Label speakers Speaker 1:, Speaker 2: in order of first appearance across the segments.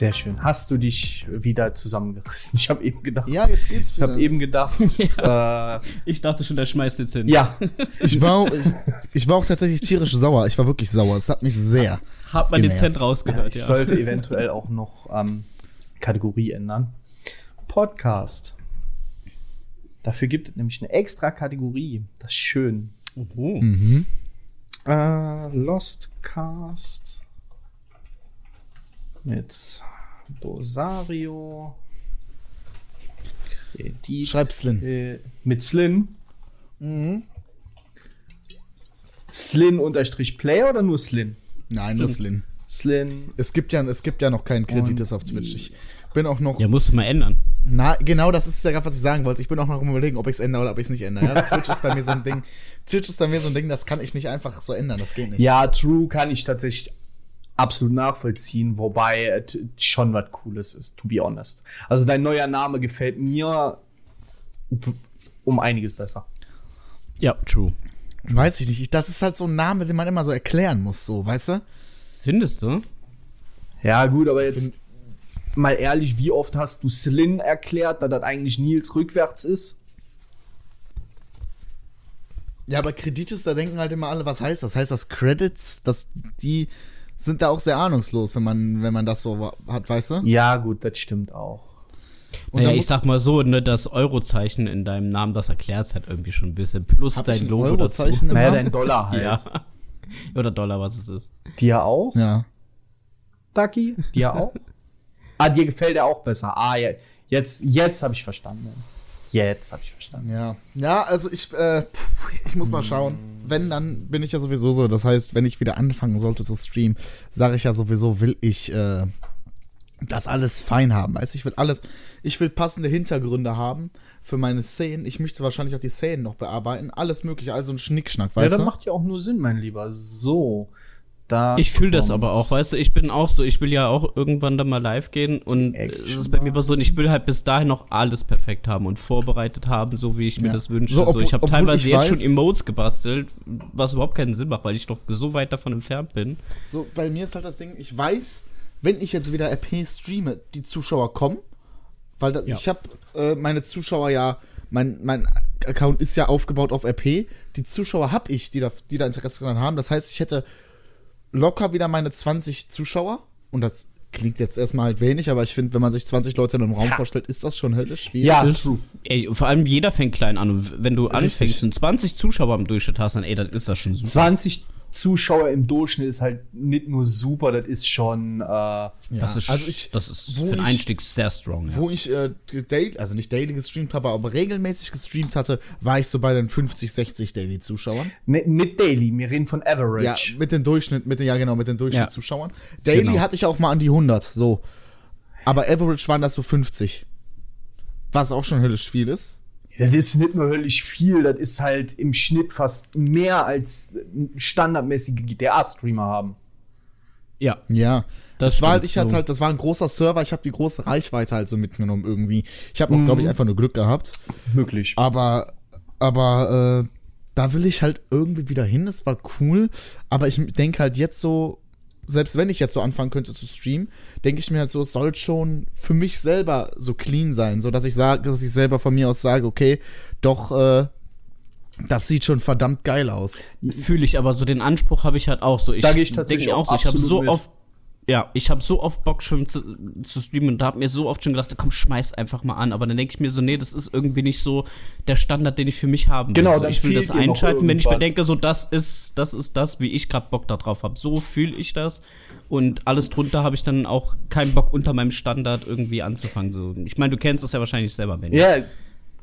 Speaker 1: Sehr schön. Hast du dich wieder zusammengerissen? Ich habe eben gedacht.
Speaker 2: Ja, jetzt geht's
Speaker 1: Ich habe eben gedacht.
Speaker 3: Ja.
Speaker 1: äh,
Speaker 3: Ich dachte schon, der schmeißt jetzt hin.
Speaker 1: ja.
Speaker 2: Ich war, auch, ich, ich war auch tatsächlich tierisch sauer. Ich war wirklich sauer. Es hat mich sehr.
Speaker 3: Hat man
Speaker 2: Genervt.
Speaker 3: dezent
Speaker 1: ja.
Speaker 3: rausgehört,
Speaker 1: Ich
Speaker 3: ja.
Speaker 1: sollte eventuell auch noch ähm, Kategorie ändern. Podcast. Dafür gibt es nämlich eine extra Kategorie. Das ist schön.
Speaker 3: Oh.
Speaker 2: Mhm.
Speaker 1: Äh, Lost Cast mit Dosario. Kredit.
Speaker 2: Schreib Slin.
Speaker 1: Äh, mit Slin.
Speaker 2: Mhm.
Speaker 1: Slin unterstrich Player oder nur Slin?
Speaker 2: Nein, nur Slin.
Speaker 1: Slin.
Speaker 2: Es gibt ja, es gibt ja noch keinen Kredites auf Twitch. Ich bin auch noch.
Speaker 3: Ja, musst du mal ändern.
Speaker 2: Na, genau, das ist ja gerade, was ich sagen wollte. Ich bin auch noch am überlegen, ob ich es ändere oder ob ich es nicht ändere. Ja? Twitch ist bei mir so ein Ding. Twitch ist bei mir so ein Ding, das kann ich nicht einfach so ändern. Das geht nicht.
Speaker 1: Ja, True kann ich tatsächlich absolut nachvollziehen, wobei schon was Cooles ist, to be honest. Also dein neuer Name gefällt mir um einiges besser.
Speaker 3: Ja, true.
Speaker 2: Weiß ich nicht. Ich- Das ist halt so ein Name, den man immer so erklären muss, so, weißt du?
Speaker 3: Findest du?
Speaker 1: Ja, gut, aber jetzt mal ehrlich, wie oft hast du Slin erklärt, da das eigentlich Nils rückwärts ist?
Speaker 2: Ja, aber Kredites, da denken halt immer alle, was heißt das? Heißt das Credits? Das, die sind da auch sehr ahnungslos, wenn man, wenn man das so hat, weißt du?
Speaker 1: Ja, gut, das stimmt auch.
Speaker 2: Und
Speaker 3: naja, ich sag mal so, ne, das Eurozeichen in deinem Namen, das erklärt halt irgendwie schon ein bisschen. Plus
Speaker 2: Hab ich
Speaker 3: dein
Speaker 2: ein
Speaker 3: Logo
Speaker 2: Eurozeichen
Speaker 3: dazu.
Speaker 2: im
Speaker 1: Naja, dein Dollar halt.
Speaker 3: Ja. Oder Dollar, was es ist.
Speaker 1: Dir auch?
Speaker 2: Ja.
Speaker 1: Ducky? Dir auch? ah, dir gefällt er auch besser. Ah, ja. Jetzt, jetzt habe ich verstanden. Jetzt habe ich verstanden.
Speaker 2: Ja. Ja, also ich, äh, pff, ich muss mal schauen. Wenn, dann bin ich ja sowieso so. Das heißt, wenn ich wieder anfangen sollte zu streamen, sage ich ja sowieso, will ich äh, das alles fein haben. Weißt du, ich will alles, ich will passende Hintergründe haben für meine Szenen. Ich möchte wahrscheinlich auch die Szenen noch bearbeiten. Alles mögliche, also ein Schnickschnack,
Speaker 1: Ja,
Speaker 2: weißt
Speaker 1: das
Speaker 2: du?
Speaker 1: macht ja auch nur Sinn, mein Lieber. So. Da
Speaker 3: Ich fühle das aber auch, weißt du, ich bin auch so, ich will ja auch irgendwann dann mal live gehen und es ist bei mir immer so, ich will halt bis dahin noch alles perfekt haben und vorbereitet haben, so wie ich mir
Speaker 2: Ja.
Speaker 3: das wünsche.
Speaker 2: So,
Speaker 3: So, ich habe teilweise
Speaker 2: ich
Speaker 3: jetzt
Speaker 2: weiß-
Speaker 3: schon Emotes gebastelt, was überhaupt keinen Sinn macht, weil ich doch so weit davon entfernt bin.
Speaker 2: So, bei mir ist halt das Ding, ich weiß, wenn ich jetzt wieder RP streame, die Zuschauer kommen, weil das,
Speaker 3: Ja.
Speaker 2: ich habe äh, meine Zuschauer ja, mein, mein Account ist ja aufgebaut auf RP, die Zuschauer habe ich, die da, die da Interesse dran haben. Das heißt, ich hätte locker wieder meine 20 Zuschauer und das klingt jetzt erstmal halt wenig, aber ich finde, wenn man sich 20 Leute in einem Raum vorstellt, ist das schon höllisch schwierig.
Speaker 1: Ja,
Speaker 3: Ist-. Ey, vor allem jeder fängt klein an und wenn du
Speaker 2: Richtig.
Speaker 3: anfängst und 20 Zuschauer im Durchschnitt hast, dann ey, dann ist das schon super.
Speaker 1: 20 Zuschauer im Durchschnitt ist halt nicht nur super, das ist schon. Äh,
Speaker 3: Das ist,
Speaker 2: also ich-
Speaker 3: das ist für den Einstieg sehr strong, ja.
Speaker 2: Wo ich äh, daily, also nicht daily gestreamt habe, aber regelmäßig gestreamt hatte, war ich so bei den 50, 60 Daily-Zuschauern.
Speaker 1: nicht, nicht daily, wir reden von
Speaker 2: Ja,
Speaker 1: Average.
Speaker 2: mit den Durchschnitt, mit den, ja genau, mit den Durchschnittszuschauern. Daily
Speaker 3: Genau.
Speaker 2: hatte ich auch mal an die 100, so. Aber Average waren das so 50. Was auch schon höllisch viel ist.
Speaker 1: Das ist nicht nur höllisch viel, das ist halt im Schnitt fast mehr als standardmäßige GTA-Streamer haben.
Speaker 3: Ja,
Speaker 2: Ja.
Speaker 3: Das
Speaker 2: Das, war halt, ich hatte halt, das war ein großer Server, ich habe die große Reichweite halt so mitgenommen irgendwie. Ich habe auch,
Speaker 3: Mhm.
Speaker 2: glaube ich, einfach nur Glück gehabt.
Speaker 1: Möglich.
Speaker 2: Aber, aber, äh, da will ich halt irgendwie wieder hin. Das war cool. Aber ich denke halt jetzt so, selbst wenn ich jetzt so anfangen könnte zu streamen, denke ich mir halt so, es soll schon für mich selber so clean sein, so dass ich sage, dass ich selber von mir aus sage, okay, doch, äh, das sieht schon verdammt geil aus.
Speaker 3: fühle ich, aber so den Anspruch habe ich halt auch so. Ich
Speaker 1: Da gehe ich tatsächlich auch
Speaker 3: so, ich habe so
Speaker 1: mit.
Speaker 3: oft ja, ich habe so oft Bock schon zu, zu streamen und da hab mir so oft schon gedacht, komm, schmeiß einfach mal an. Aber dann denke ich mir so, nee, das ist irgendwie nicht so der Standard, den ich für mich haben will.
Speaker 1: Genau,
Speaker 3: so, ich will das einschalten, wenn ich mir denke, so das ist, das ist das, wie ich gerade Bock darauf habe. So fühle ich das. Und alles drunter habe ich dann auch keinen Bock unter meinem Standard irgendwie anzufangen. So, ich meine, du kennst das ja wahrscheinlich selber, Benny.
Speaker 1: Ja,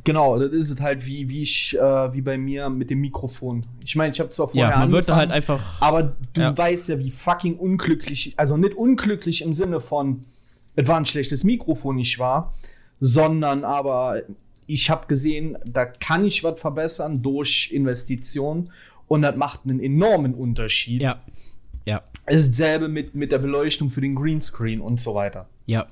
Speaker 1: genau, das ist es halt wie, wie ich, äh, wie bei mir mit dem Mikrofon. Ich meine, ich habe zwar vorher
Speaker 3: Ja, man wird da halt
Speaker 1: angefangen,
Speaker 3: einfach.
Speaker 1: aber du
Speaker 3: Ja.
Speaker 1: weißt ja, wie fucking unglücklich, also nicht unglücklich im Sinne von, es war ein schlechtes Mikrofon nicht war, sondern aber ich habe gesehen, da kann ich was verbessern durch Investitionen und das macht einen enormen Unterschied.
Speaker 3: Ja. Ja.
Speaker 1: Es ist dasselbe mit, mit der Beleuchtung für den Greenscreen und so weiter.
Speaker 3: Ja.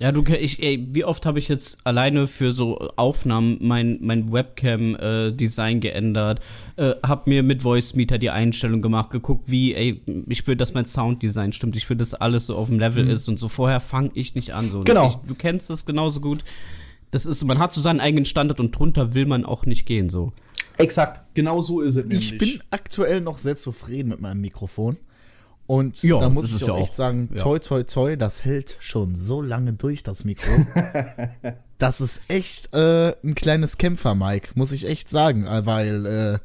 Speaker 3: Ja, du, ich, ey, wie oft habe ich jetzt alleine für so Aufnahmen mein, mein Webcam-Design geändert, äh, hab mir mit Voice Meter die Einstellung gemacht, geguckt, wie, ey, ich will, dass mein Sounddesign stimmt, ich will, dass alles so auf dem Level ist und so. Vorher fange ich nicht an. So.
Speaker 1: Genau.
Speaker 3: Ich, du kennst das genauso gut. Das ist, man hat so seinen eigenen Standard und drunter will man auch nicht gehen, so.
Speaker 1: Exakt, genau so ist es
Speaker 2: Ich bin aktuell noch sehr zufrieden mit meinem Mikrofon. Und
Speaker 3: Ja,
Speaker 2: da muss ich auch
Speaker 3: ja
Speaker 2: echt
Speaker 3: auch-
Speaker 2: sagen,
Speaker 3: ja.
Speaker 2: toi, toi, toi, das hält schon so lange durch, das Mikro. das ist echt äh, ein kleines Kämpfer, Mike, muss ich echt sagen, äh, weil äh,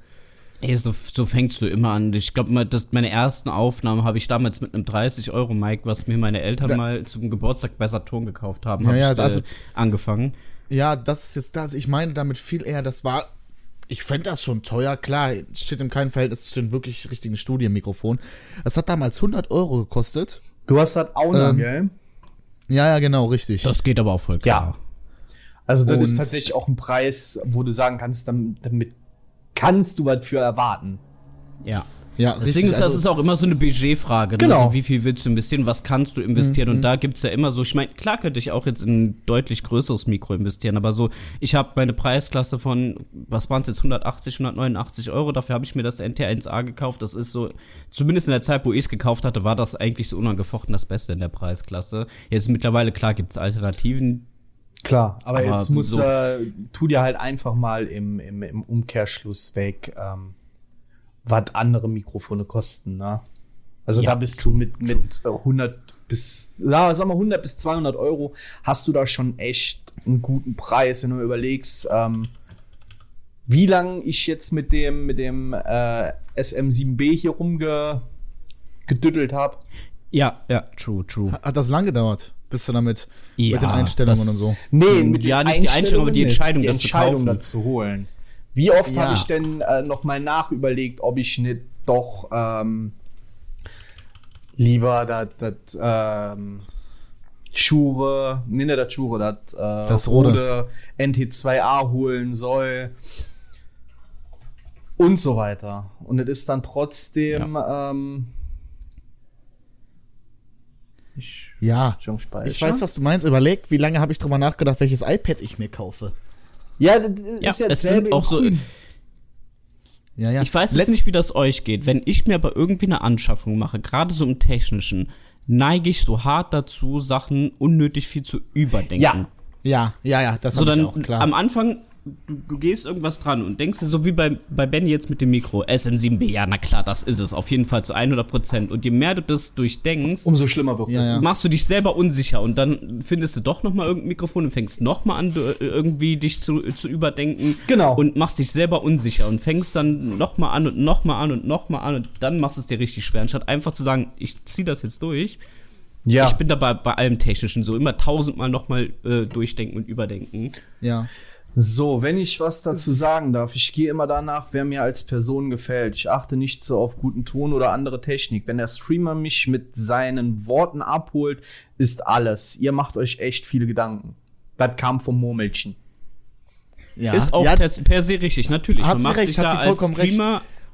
Speaker 3: Ey, so, so fängst du immer an. Ich glaube, meine ersten Aufnahmen habe ich damals mit einem 30-Euro-Mic, was mir meine Eltern
Speaker 2: Da-
Speaker 3: mal zum Geburtstag bei Saturn gekauft haben,
Speaker 2: Ja,
Speaker 3: hab
Speaker 2: ja,
Speaker 3: ich,
Speaker 2: also-
Speaker 3: äh, angefangen.
Speaker 2: ja, das ist jetzt das. Ich meine damit viel eher, das war. Ich fände das schon teuer, klar, es steht im keinem Verhältnis zu dem wirklich richtigen Studienmikrofon. Das hat damals 100 Euro gekostet.
Speaker 1: Du hast das auch noch,
Speaker 2: Ähm,
Speaker 1: gell?
Speaker 2: Ja, ja, genau, richtig.
Speaker 3: Das geht aber auch voll klar.
Speaker 1: Also das ist
Speaker 2: und-
Speaker 1: tatsächlich auch ein Preis, wo du sagen kannst, damit, damit kannst du was für erwarten.
Speaker 3: Ja.
Speaker 2: Ja,
Speaker 3: Das Ding ist, das
Speaker 2: also-
Speaker 3: ist auch immer so eine Budgetfrage. Ne?
Speaker 1: Genau.
Speaker 3: Also wie viel willst du investieren? Was kannst du investieren?
Speaker 2: Mhm.
Speaker 3: Und da gibt's ja immer so, ich meine, klar könnte ich auch jetzt in ein deutlich größeres Mikro investieren, aber so, ich habe meine Preisklasse von, was waren es jetzt, 180, 189 Euro, dafür habe ich mir das NT1A gekauft. Das ist so, zumindest in der Zeit, wo ich es gekauft hatte, war das eigentlich so unangefochten das Beste in der Preisklasse. Jetzt mittlerweile, klar, gibt's Alternativen.
Speaker 1: Klar, aber,
Speaker 3: Aber
Speaker 1: jetzt muss,
Speaker 3: so-
Speaker 1: äh, tu dir halt einfach mal im, im, im Umkehrschluss weg, ähm, was andere Mikrofone kosten, ne? Also
Speaker 3: Ja,
Speaker 1: da bist du mit, mit äh, 100 bis, ja, sag mal 100 bis 200 Euro hast du da schon echt einen guten Preis, wenn du überlegst, ähm, wie lange ich jetzt mit dem, mit dem äh, SM7B hier rumgedüttelt habe.
Speaker 3: Ja, ja, true, true.
Speaker 2: Hat das lang gedauert, bis du damit
Speaker 3: Ja,
Speaker 2: mit den Einstellungen
Speaker 3: das-
Speaker 2: und so?
Speaker 1: Nee, mit
Speaker 3: Ja,
Speaker 1: den
Speaker 3: nicht die Einstellung, aber die. Entscheidung,
Speaker 1: die
Speaker 3: das zu
Speaker 1: Entscheidung
Speaker 3: kaufen.
Speaker 1: dazu holen. Wie oft
Speaker 2: Ja.
Speaker 1: habe ich denn äh, noch mal nachüberlegt, ob ich nicht doch ähm, lieber das das, ähm, Schure, nee, nicht das Schure, das, äh,
Speaker 2: Das Rode.
Speaker 1: NT2A holen soll und so weiter. Und es ist dann trotzdem ähm, ich,
Speaker 2: Ja, ich weiß, was du meinst. Überleg, wie lange habe ich drüber nachgedacht, welches iPad ich mir kaufe.
Speaker 1: Ja, das
Speaker 3: Ja,
Speaker 1: ist ja
Speaker 3: es sind auch so.
Speaker 2: Ja, ja.
Speaker 3: Ich weiß jetzt nicht, wie das euch geht. Wenn ich mir aber irgendwie eine Anschaffung mache, gerade so im Technischen, neige ich so hart dazu, Sachen unnötig viel zu überdenken.
Speaker 1: Ja.
Speaker 2: Ja, ja, ja, das
Speaker 3: So dann
Speaker 2: auch, klar.
Speaker 3: am Anfang, du, du gehst irgendwas dran und denkst dir so wie bei, bei Benny jetzt mit dem Mikro, SM7B, ja, na klar, das ist es, auf jeden Fall zu 100 Prozent. Und je mehr du das durchdenkst,
Speaker 1: Umso schlimmer wird
Speaker 2: Ja,
Speaker 1: es.
Speaker 2: ja.
Speaker 3: machst du dich selber unsicher und dann findest du doch noch mal irgendein Mikrofon und fängst noch mal an, du, äh, irgendwie dich zu, zu überdenken.
Speaker 1: Genau.
Speaker 3: Und machst dich selber unsicher und fängst dann noch mal an und noch mal an und noch mal an und dann machst es dir richtig schwer. Anstatt einfach zu sagen, ich zieh das jetzt durch.
Speaker 1: Ja.
Speaker 3: Ich bin dabei bei allem Technischen so immer tausendmal noch mal äh, durchdenken und überdenken.
Speaker 2: ja.
Speaker 1: So, wenn ich was dazu sagen darf, ich gehe immer danach, wer mir als Person gefällt. Ich achte nicht so auf guten Ton oder andere Technik. Wenn der Streamer mich mit seinen Worten abholt, ist alles. Ihr macht euch echt viele Gedanken. Das kam vom Murmelchen.
Speaker 2: ja.
Speaker 3: Ist auch
Speaker 2: ja,
Speaker 3: per, se richtig, natürlich.
Speaker 2: Hat
Speaker 3: Man
Speaker 2: sie
Speaker 3: macht
Speaker 2: recht,
Speaker 3: sich
Speaker 2: hat
Speaker 3: da
Speaker 2: sie
Speaker 3: als
Speaker 2: vollkommen recht.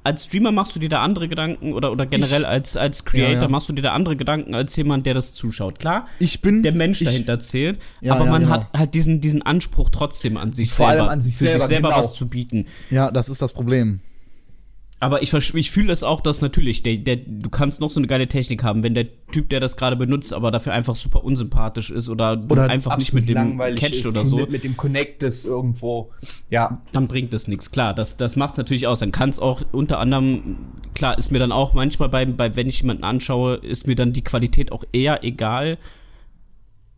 Speaker 3: Als Streamer machst du dir da andere Gedanken oder, oder generell
Speaker 2: Ich-
Speaker 3: als, als Creator
Speaker 2: Ja, ja.
Speaker 3: machst du dir da andere Gedanken als jemand, der das zuschaut. Klar,
Speaker 2: ich bin
Speaker 3: der Mensch
Speaker 2: ich,
Speaker 3: dahinter zählt,
Speaker 2: Ja,
Speaker 3: aber man
Speaker 2: genau.
Speaker 3: hat halt diesen, diesen Anspruch trotzdem an sich
Speaker 1: Vor allem
Speaker 3: selber,
Speaker 1: an sich
Speaker 3: für
Speaker 1: selber,
Speaker 3: sich selber
Speaker 1: genau.
Speaker 3: was zu bieten.
Speaker 2: Ja, das ist das Problem.
Speaker 3: Aber ich, ich fühle es auch, dass natürlich, der, der, du kannst noch so eine geile Technik haben, wenn der Typ, der das gerade benutzt, aber dafür einfach super unsympathisch ist oder,
Speaker 1: Oder
Speaker 3: einfach nicht mit dem catcht
Speaker 1: ist,
Speaker 3: oder so.
Speaker 1: Mit, mit dem Connect ist irgendwo. Ja.
Speaker 3: dann bringt das nichts. Klar, das, das macht natürlich aus. Dann kann es auch unter anderem, klar, ist mir dann auch manchmal bei, bei, wenn ich jemanden anschaue, ist mir dann die Qualität auch eher egal,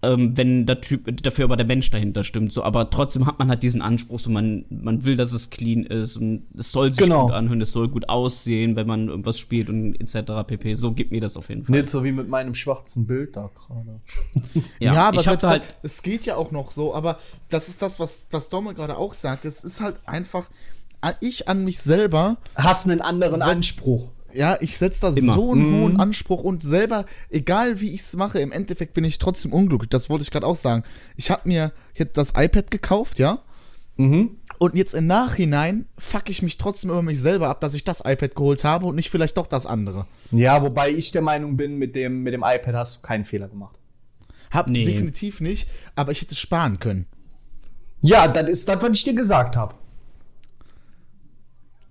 Speaker 3: ähm, wenn der Typ, dafür aber der Mensch dahinter stimmt. So, aber trotzdem hat man halt diesen Anspruch, so man, man will, dass es clean ist und es soll sich
Speaker 1: Genau.
Speaker 3: gut anhören, es soll gut aussehen, wenn man irgendwas spielt und etc. pp. So gibt mir das auf jeden Fall.
Speaker 1: Nicht so wie mit meinem schwarzen Bild da gerade.
Speaker 2: Ja, aber
Speaker 3: ich hab
Speaker 2: selbst
Speaker 3: da halt,
Speaker 2: halt, es geht ja auch noch so, aber das ist das, was, was Domme gerade auch sagt. Es ist halt einfach, ich an mich selber,
Speaker 1: Hast einen anderen Anspruch.
Speaker 2: Ja, ich setze da
Speaker 3: Immer.
Speaker 2: so einen
Speaker 1: Mhm.
Speaker 2: hohen Anspruch und selber, egal wie ich es mache, im Endeffekt bin ich trotzdem unglücklich. Das wollte ich gerade auch sagen. Ich habe mir jetzt das iPad gekauft, ja,
Speaker 1: Mhm.
Speaker 2: und jetzt im Nachhinein fuck ich mich trotzdem über mich selber ab, dass ich das iPad geholt habe und nicht vielleicht doch das andere.
Speaker 1: Ja, wobei ich der Meinung bin, mit dem, mit dem iPad hast du keinen Fehler gemacht.
Speaker 2: Hab
Speaker 3: Nee.
Speaker 2: definitiv nicht, aber ich hätte es sparen können.
Speaker 1: Ja, das ist das, was ich dir gesagt habe.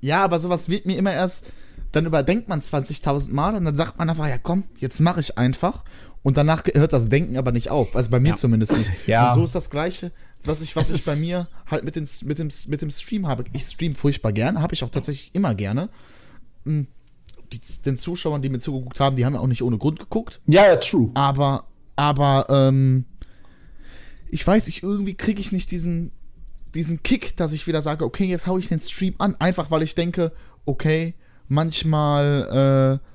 Speaker 2: Ja, aber sowas wird mir immer erst, dann überdenkt man 20.000 Mal und dann sagt man einfach, ja komm, jetzt mache ich einfach. Und danach hört das Denken aber nicht auf. Also bei mir zumindest nicht.
Speaker 1: Ja.
Speaker 2: Und so ist das Gleiche, was ich, was
Speaker 3: Es
Speaker 2: ich bei mir halt mit, den, mit, dem, mit dem Stream habe. Ich stream furchtbar gerne, habe ich auch tatsächlich immer gerne. Mm, Die, den Zuschauern, die mir zugeguckt haben, die haben ja auch nicht ohne Grund geguckt.
Speaker 1: Ja, ja, true.
Speaker 2: Aber, aber, ähm, ich weiß nicht, irgendwie kriege ich nicht diesen, diesen Kick, dass ich wieder sage, okay, jetzt hau ich den Stream an, einfach weil ich denke, okay, manchmal, äh,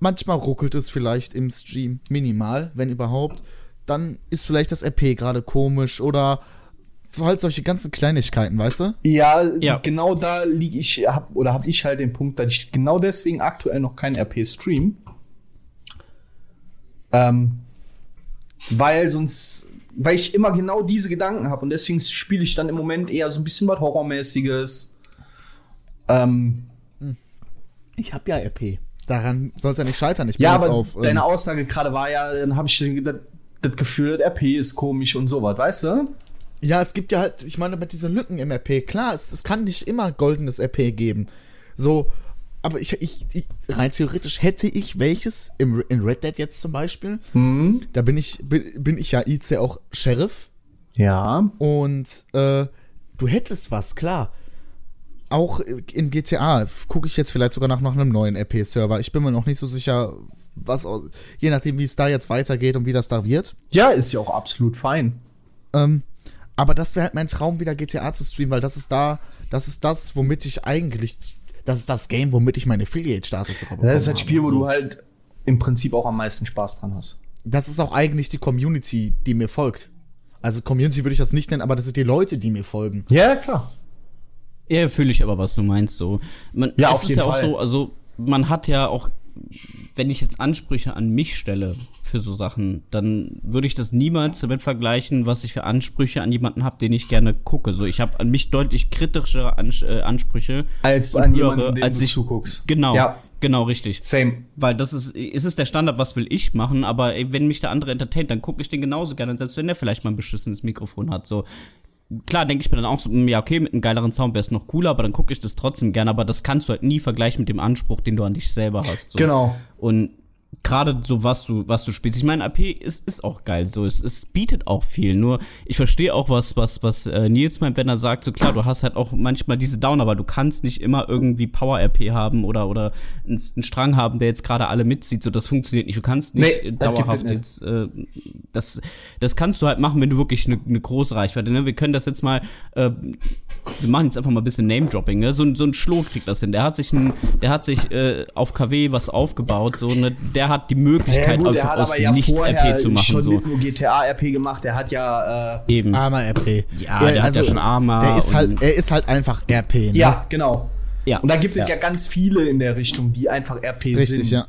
Speaker 2: manchmal ruckelt es vielleicht im Stream minimal, wenn überhaupt. Dann ist vielleicht das RP gerade komisch oder halt solche ganzen Kleinigkeiten, weißt du?
Speaker 1: Ja,
Speaker 3: Ja.
Speaker 1: genau da liege ich, hab, oder habe ich halt den Punkt, dass ich genau deswegen aktuell noch kein RP stream. Ähm, weil sonst, weil ich immer genau diese Gedanken habe und deswegen spiele ich dann im Moment eher so ein bisschen was Horrormäßiges. Ähm,
Speaker 2: Ich habe ja RP. Daran soll es ja nicht scheitern. Ich bin
Speaker 1: ja,
Speaker 2: jetzt
Speaker 1: aber
Speaker 2: auf. ähm,
Speaker 1: deine Aussage gerade war ja, dann habe ich das, das Gefühl, das RP ist komisch und sowas, weißt du?
Speaker 2: Ja, es gibt ja halt, ich meine, mit diesen Lücken im RP, klar, es, es kann nicht immer goldenes RP geben. So, aber ich, ich, ich rein theoretisch hätte ich welches im, in Red Dead jetzt zum Beispiel.
Speaker 1: Mhm.
Speaker 2: Da bin ich, bin, bin ich ja IC auch Sheriff
Speaker 1: Ja.
Speaker 2: und äh, du hättest was, klar. Auch in GTA gucke ich jetzt vielleicht sogar nach, nach einem neuen RP-Server. Ich bin mir noch nicht so sicher, was, je nachdem, wie es da jetzt weitergeht und wie das da wird.
Speaker 1: Ja, ist ja auch absolut fein.
Speaker 2: Ähm, aber das wäre halt mein Traum, wieder GTA zu streamen, weil das ist da, das ist das, womit ich eigentlich, das ist das Game, womit ich meinen Affiliate-Status bekomme.
Speaker 1: Das ist ein Spiel, wo du halt im Prinzip auch am meisten Spaß dran hast.
Speaker 2: Das ist auch eigentlich die Community, die mir folgt. Also Community würde ich das nicht nennen, aber das sind die Leute, die mir folgen.
Speaker 1: Ja, klar.
Speaker 3: Ja, fühle ich aber, was du meinst. So. Man,
Speaker 1: Ja,
Speaker 3: es ist ja auch
Speaker 1: Fall.
Speaker 3: so, also man hat ja auch, wenn ich jetzt Ansprüche an mich stelle für so Sachen, dann würde ich das niemals damit vergleichen, was ich für Ansprüche an jemanden habe, den ich gerne gucke. So, ich habe an mich deutlich kritischere Ans äh, Ansprüche
Speaker 1: Als an
Speaker 3: höhere,
Speaker 1: jemanden, dem
Speaker 3: als
Speaker 1: du
Speaker 3: ich
Speaker 1: zuguckst.
Speaker 3: Genau,
Speaker 1: Ja,
Speaker 3: genau richtig.
Speaker 1: same.
Speaker 3: Weil das ist, es ist der Standard, was will ich machen, aber ey, wenn mich der andere entertaint, dann gucke ich den genauso gerne, selbst wenn der vielleicht mal ein beschissenes Mikrofon hat. So, klar denke ich mir dann auch so, hm, ja, okay, mit einem geileren Sound wäre es noch cooler, aber dann gucke ich das trotzdem gerne, aber das kannst du halt nie vergleichen mit dem Anspruch, den du an dich selber hast. So.
Speaker 1: Genau.
Speaker 3: Und gerade so was du was du spielst. Ich meine, AP ist ist auch geil, so es, es bietet auch viel. Nur ich verstehe auch was was was äh, Nils meint, wenn er sagt, so klar, du hast halt auch manchmal diese Downer, aber du kannst nicht immer irgendwie Power RP haben oder oder einen, einen Strang haben, der jetzt gerade alle mitzieht. So das funktioniert nicht. Du kannst nicht
Speaker 1: Nee,
Speaker 3: dauerhaft
Speaker 1: nicht.
Speaker 3: jetzt äh, das das kannst du halt machen, wenn du wirklich eine ne große Reichweite. Ne? Wir können das jetzt mal äh, wir machen jetzt einfach mal ein bisschen Name-Dropping, ne? So, ein- so ein Schloh kriegt das hin. Der hat sich, ein, der hat sich äh, auf KW was aufgebaut, so, ne? Der hat die Möglichkeit,
Speaker 1: der
Speaker 3: einfach
Speaker 1: hat
Speaker 3: aus
Speaker 1: aber ja
Speaker 3: nichts RP zu machen,
Speaker 1: schon
Speaker 3: so.
Speaker 1: nicht nur GTA-RP gemacht, der hat ja, äh,
Speaker 3: Eben.
Speaker 2: Armer RP.
Speaker 3: Ja, der hat ja schon Arma
Speaker 2: Der ist halt, er ist halt einfach RP. Ne?
Speaker 1: ja, genau.
Speaker 3: ja.
Speaker 1: Und da gibt es
Speaker 3: ja.
Speaker 1: ja. ganz viele in der Richtung, die einfach RP sind.
Speaker 2: Richtig, ja.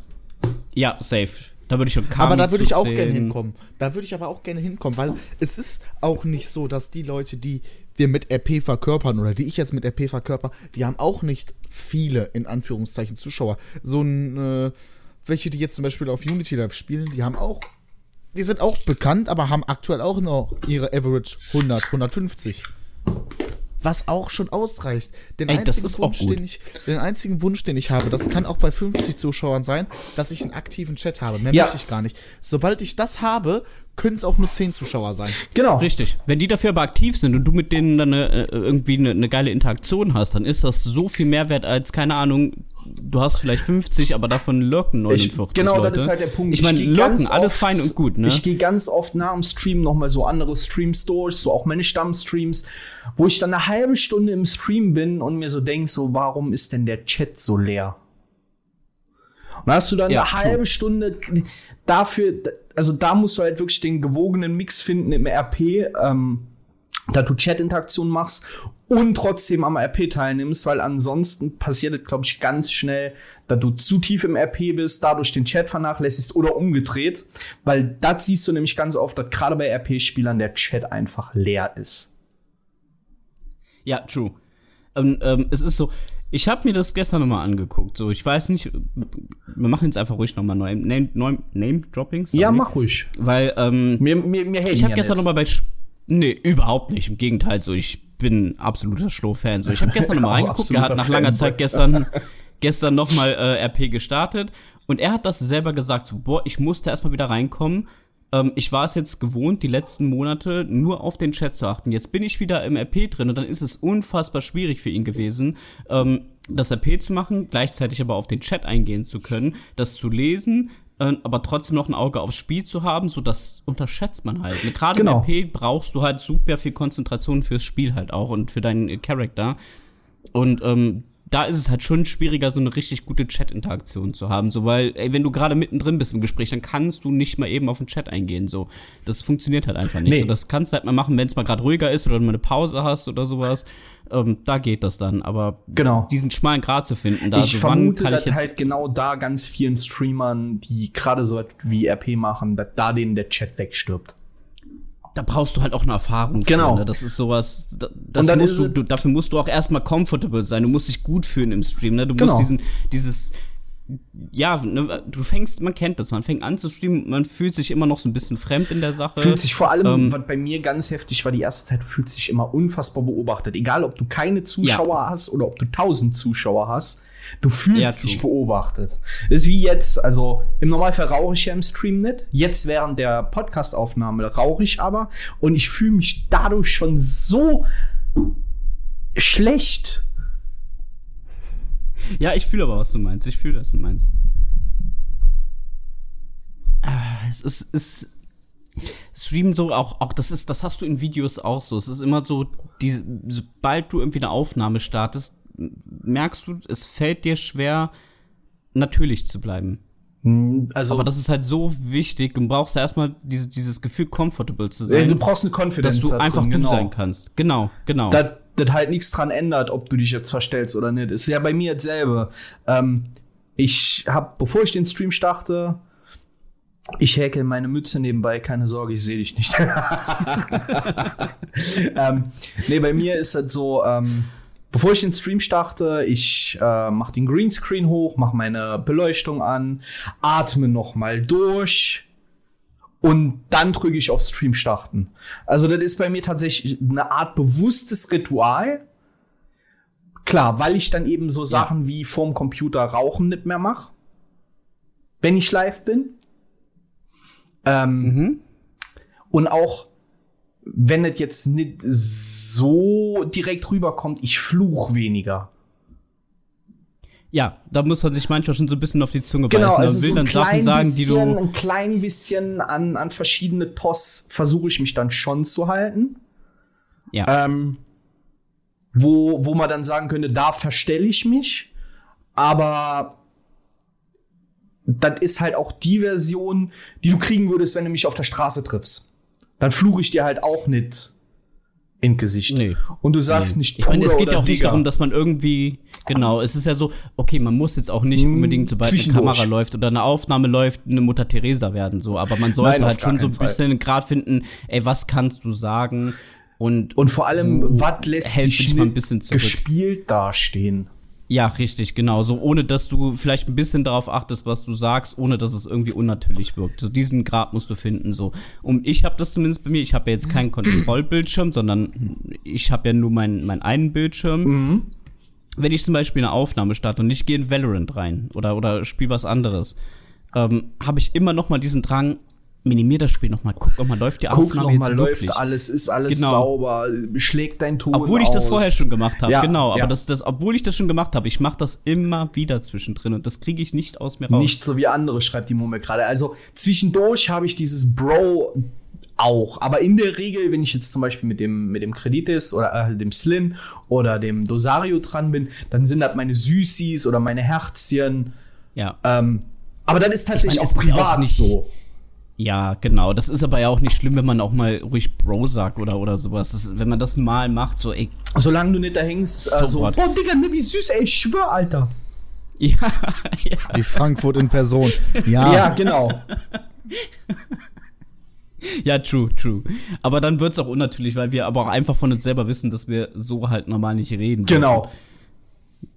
Speaker 3: Ja, safe. Da würde ich schon Kami
Speaker 2: Aber da würde ich auch gerne hinkommen. Da würde ich aber auch gerne hinkommen, weil es ist auch nicht so, dass die Leute, die wir mit RP verkörpern oder die ich jetzt mit RP verkörper, die haben auch nicht viele, in Anführungszeichen, Zuschauer. So ein, äh, welche, die jetzt zum Beispiel auf Unity Live spielen, die haben auch, die sind auch bekannt, aber haben aktuell auch noch ihre Average 100, 150. Was auch schon ausreicht. Den
Speaker 3: Ey,
Speaker 2: einzigen Wunsch, den ich, den einzigen Wunsch, den ich habe, das kann auch bei 50 Zuschauern sein, dass ich einen aktiven Chat habe. Mehr
Speaker 1: Ja.
Speaker 2: möchte ich gar nicht. Sobald ich das habe, können es auch nur 10 Zuschauer sein.
Speaker 1: Genau.
Speaker 3: Richtig. Wenn die dafür aber aktiv sind und du mit denen dann eine, äh, irgendwie eine, eine geile Interaktion hast, dann ist das so viel Mehrwert als, keine Ahnung, du hast vielleicht 50, aber davon lurken 49
Speaker 1: Ich, genau,
Speaker 3: Leute.
Speaker 1: das ist halt der Punkt.
Speaker 3: Ich meine,
Speaker 1: geh
Speaker 3: lurken, alles
Speaker 1: oft-
Speaker 3: fein und gut, ne?
Speaker 1: Ich gehe ganz oft nach dem Stream noch mal so andere Streams durch, so auch meine Stammstreams, wo ich dann eine halbe Stunde im Stream bin und mir so denk, so warum ist denn der Chat so leer? Und hast du dann
Speaker 3: Ja,
Speaker 1: eine halbe Stunde dafür, also da musst du halt wirklich den gewogenen Mix finden im RP, ähm, da du Chat-Interaktion machst und trotzdem am RP teilnimmst, weil ansonsten passiert es, glaube ich, ganz schnell, da du zu tief im RP bist, dadurch den Chat vernachlässigst oder umgedreht, weil das siehst du nämlich ganz oft, dass gerade bei RP-Spielern der Chat einfach leer ist.
Speaker 3: Ja, true. Ähm, ähm, es ist so, Ich habe mir das gestern nochmal angeguckt. So, ich weiß nicht, wir machen jetzt einfach ruhig nochmal. Name, name, name Dropping? Sorry.
Speaker 1: Ja, mach ruhig.
Speaker 3: Weil, ähm,
Speaker 1: Mir, mir, mir
Speaker 3: ich habe gestern nochmal bei. Nee, überhaupt nicht. Im Gegenteil, so, ich bin absoluter Schloh-Fan. So, ich habe gestern nochmal reingeguckt. Er hat nach langer
Speaker 1: Fanboy.
Speaker 3: Zeit gestern, gestern nochmal äh, RP gestartet. Und er hat das selber gesagt: so, boah, ich musste erstmal wieder reinkommen. Ähm, ich war es jetzt gewohnt, die letzten Monate nur auf den Chat zu achten. Jetzt bin ich wieder im RP drin und dann ist es unfassbar schwierig für ihn gewesen, ähm, das RP zu machen, gleichzeitig aber auf den Chat eingehen zu können, das zu lesen, aber trotzdem noch ein Auge aufs Spiel zu haben, so das unterschätzt man halt. Gerade
Speaker 1: Genau.
Speaker 3: im RP brauchst du halt super viel Konzentration fürs Spiel halt auch und für deinen äh, Charakter. Und ähm, da ist es halt schon schwieriger, so eine richtig gute Chat-Interaktion zu haben. So, weil, ey, wenn du gerade mittendrin bist im Gespräch, dann kannst du nicht mal eben auf den Chat eingehen. So, das funktioniert halt einfach nicht.
Speaker 1: Nee.
Speaker 3: So, das kannst du halt mal machen, wenn es mal gerade ruhiger ist oder du mal eine Pause hast oder sowas. Ähm, da geht das dann. Aber
Speaker 1: Genau.
Speaker 3: diesen schmalen Grad zu finden, da
Speaker 1: ich
Speaker 3: so, wann
Speaker 1: vermute,
Speaker 3: kann
Speaker 1: dass halt genau da ganz vielen Streamern, die gerade so was wie RP machen, dass da denen der Chat wegstirbt.
Speaker 3: Da brauchst du halt auch eine Erfahrung.
Speaker 1: Genau.
Speaker 3: Für, ne? Das ist sowas, da- das musst du, du, dafür musst du auch erstmal comfortable sein. Du musst dich gut fühlen im Stream, ne? Du
Speaker 1: Genau.
Speaker 3: musst diesen, dieses, ja, ne, du fängst, man kennt das, man fängt an zu streamen, man fühlt sich immer noch so ein bisschen fremd in der Sache.
Speaker 1: Fühlt sich vor allem,
Speaker 3: ähm,
Speaker 1: was bei mir ganz heftig war, die erste Zeit, du fühlst dich immer unfassbar beobachtet. Egal, ob du keine Zuschauer hast oder ob du tausend Zuschauer hast, du fühlst
Speaker 3: Ja,
Speaker 1: dich beobachtet. Ist wie jetzt, also im Normalfall rauche ich ja im Stream nicht. Jetzt während der Podcastaufnahme rauche ich aber und ich fühle mich dadurch schon so schlecht.
Speaker 3: Ja, ich fühle aber, was du meinst. Ich fühle, was du meinst. Ah, Es ist, ist Streamen so auch, auch das ist, das hast du in Videos auch so. Es ist immer so, die, sobald du irgendwie eine Aufnahme startest, merkst du, es fällt dir schwer, natürlich zu bleiben.
Speaker 1: Also,
Speaker 3: Aber das ist halt so wichtig. Du brauchst ja erstmal dieses, dieses Gefühl, comfortable zu sein,
Speaker 1: du brauchst eine Confidence,
Speaker 3: dass du
Speaker 1: da drin,
Speaker 3: einfach
Speaker 1: genau.
Speaker 3: du sein kannst. Genau, genau.
Speaker 1: dass das halt nichts dran ändert, ob du dich jetzt verstellst oder nicht. Ist ja bei mir dasselbe. Ähm, ich habe, bevor ich den Stream starte, ich häkel meine Mütze nebenbei, keine Sorge, ich sehe dich nicht. ähm, nee, bei mir ist das so, ähm, bevor ich den Stream starte, ich äh, mache den Greenscreen hoch, mache meine Beleuchtung an, atme noch mal durch und dann drücke ich auf Stream starten. Also das ist bei mir tatsächlich eine Art bewusstes Ritual. Klar, weil ich dann eben so Sachen wie vorm Computer rauchen nicht mehr mache, wenn ich live bin. Ähm,
Speaker 3: mhm.
Speaker 1: und auch wenn es jetzt nicht so direkt rüberkommt, ich fluch weniger.
Speaker 3: Ja, da muss man sich manchmal schon so ein bisschen auf die Zunge
Speaker 1: Genau,
Speaker 3: beißen.
Speaker 1: also
Speaker 3: Man will
Speaker 1: so
Speaker 3: dann Sachen sagen, die du.
Speaker 1: ein klein bisschen an, an verschiedene TOS versuche ich mich dann schon zu halten.
Speaker 3: Ja.
Speaker 1: Ähm, wo, wo man dann sagen könnte, da verstelle ich mich. Aber das ist halt auch die Version, die du kriegen würdest, wenn du mich auf der Straße triffst. Dann fluche ich dir halt auch nicht in Gesicht.
Speaker 3: Nee.
Speaker 1: Und du sagst
Speaker 3: Nee.
Speaker 1: nicht
Speaker 3: Ich meine, es geht ja auch nicht
Speaker 1: Digger.
Speaker 3: darum, dass man irgendwie, genau, es ist ja so, okay, man muss jetzt auch nicht
Speaker 1: Hm,
Speaker 3: unbedingt, sobald eine. Kamera läuft oder eine Aufnahme läuft, eine Mutter Teresa werden, so, aber man sollte
Speaker 1: Nein,
Speaker 3: halt schon so ein bisschen einen Grad finden, ey, was kannst du sagen und,
Speaker 1: Und vor allem, was lässt dich
Speaker 3: ein
Speaker 1: nicht
Speaker 3: bisschen zurück?
Speaker 1: gespielt dastehen?
Speaker 3: Ja, richtig, genau, so ohne, dass du vielleicht ein bisschen darauf achtest, was du sagst, ohne dass es irgendwie unnatürlich wirkt. So diesen Grad musst du finden, so. Und ich habe das zumindest bei mir, ich habe ja jetzt keinen Kontrollbildschirm, sondern ich habe ja nur meinen meinen einen Bildschirm.
Speaker 1: Mhm.
Speaker 3: wenn ich zum Beispiel eine Aufnahme starte und ich gehe in Valorant rein oder, oder spiele was anderes, ähm, habe ich immer noch mal diesen Drang, minimier das Spiel noch mal, guck noch mal, läuft die
Speaker 1: Guck
Speaker 3: Aufnahme
Speaker 1: noch mal,
Speaker 3: jetzt
Speaker 1: läuft
Speaker 3: wirklich?
Speaker 1: alles, ist alles
Speaker 3: Genau.
Speaker 1: sauber, schlägt dein Ton
Speaker 3: Obwohl ich das
Speaker 1: aus.
Speaker 3: vorher schon gemacht habe,
Speaker 1: Ja,
Speaker 3: genau. Aber
Speaker 1: ja.
Speaker 3: das, das, obwohl ich das schon gemacht habe, ich mache das immer wieder zwischendrin und das kriege ich nicht aus mir raus.
Speaker 1: Nicht so wie andere, schreibt die Mumme gerade. Also zwischendurch habe ich dieses Bro auch. Aber in der Regel, wenn ich jetzt zum Beispiel mit dem, mit dem Kreditis oder äh, dem Slin oder dem Dosario dran bin, dann sind das meine Süßis oder meine Herzchen.
Speaker 3: Ja.
Speaker 1: Ähm, aber dann ist tatsächlich auch
Speaker 3: ist ja auch
Speaker 1: privat
Speaker 3: nicht-
Speaker 1: so.
Speaker 3: Ja, genau. Das ist aber ja auch nicht schlimm, wenn man auch mal ruhig Bro sagt oder, oder sowas. Das ist, wenn man das mal macht, so, ey,
Speaker 1: Solange du nicht da hängst,
Speaker 3: So
Speaker 1: so,
Speaker 3: what?
Speaker 1: boah, Digga, ne, wie süß, ey, ich schwör, Alter.
Speaker 3: ja, ja.
Speaker 2: Wie Frankfurt in Person. Ja,
Speaker 1: Ja, genau.
Speaker 3: Ja, true, true. Aber dann wird's auch unnatürlich, weil wir aber auch einfach von uns selber wissen, dass wir so halt normal nicht reden.
Speaker 1: Genau.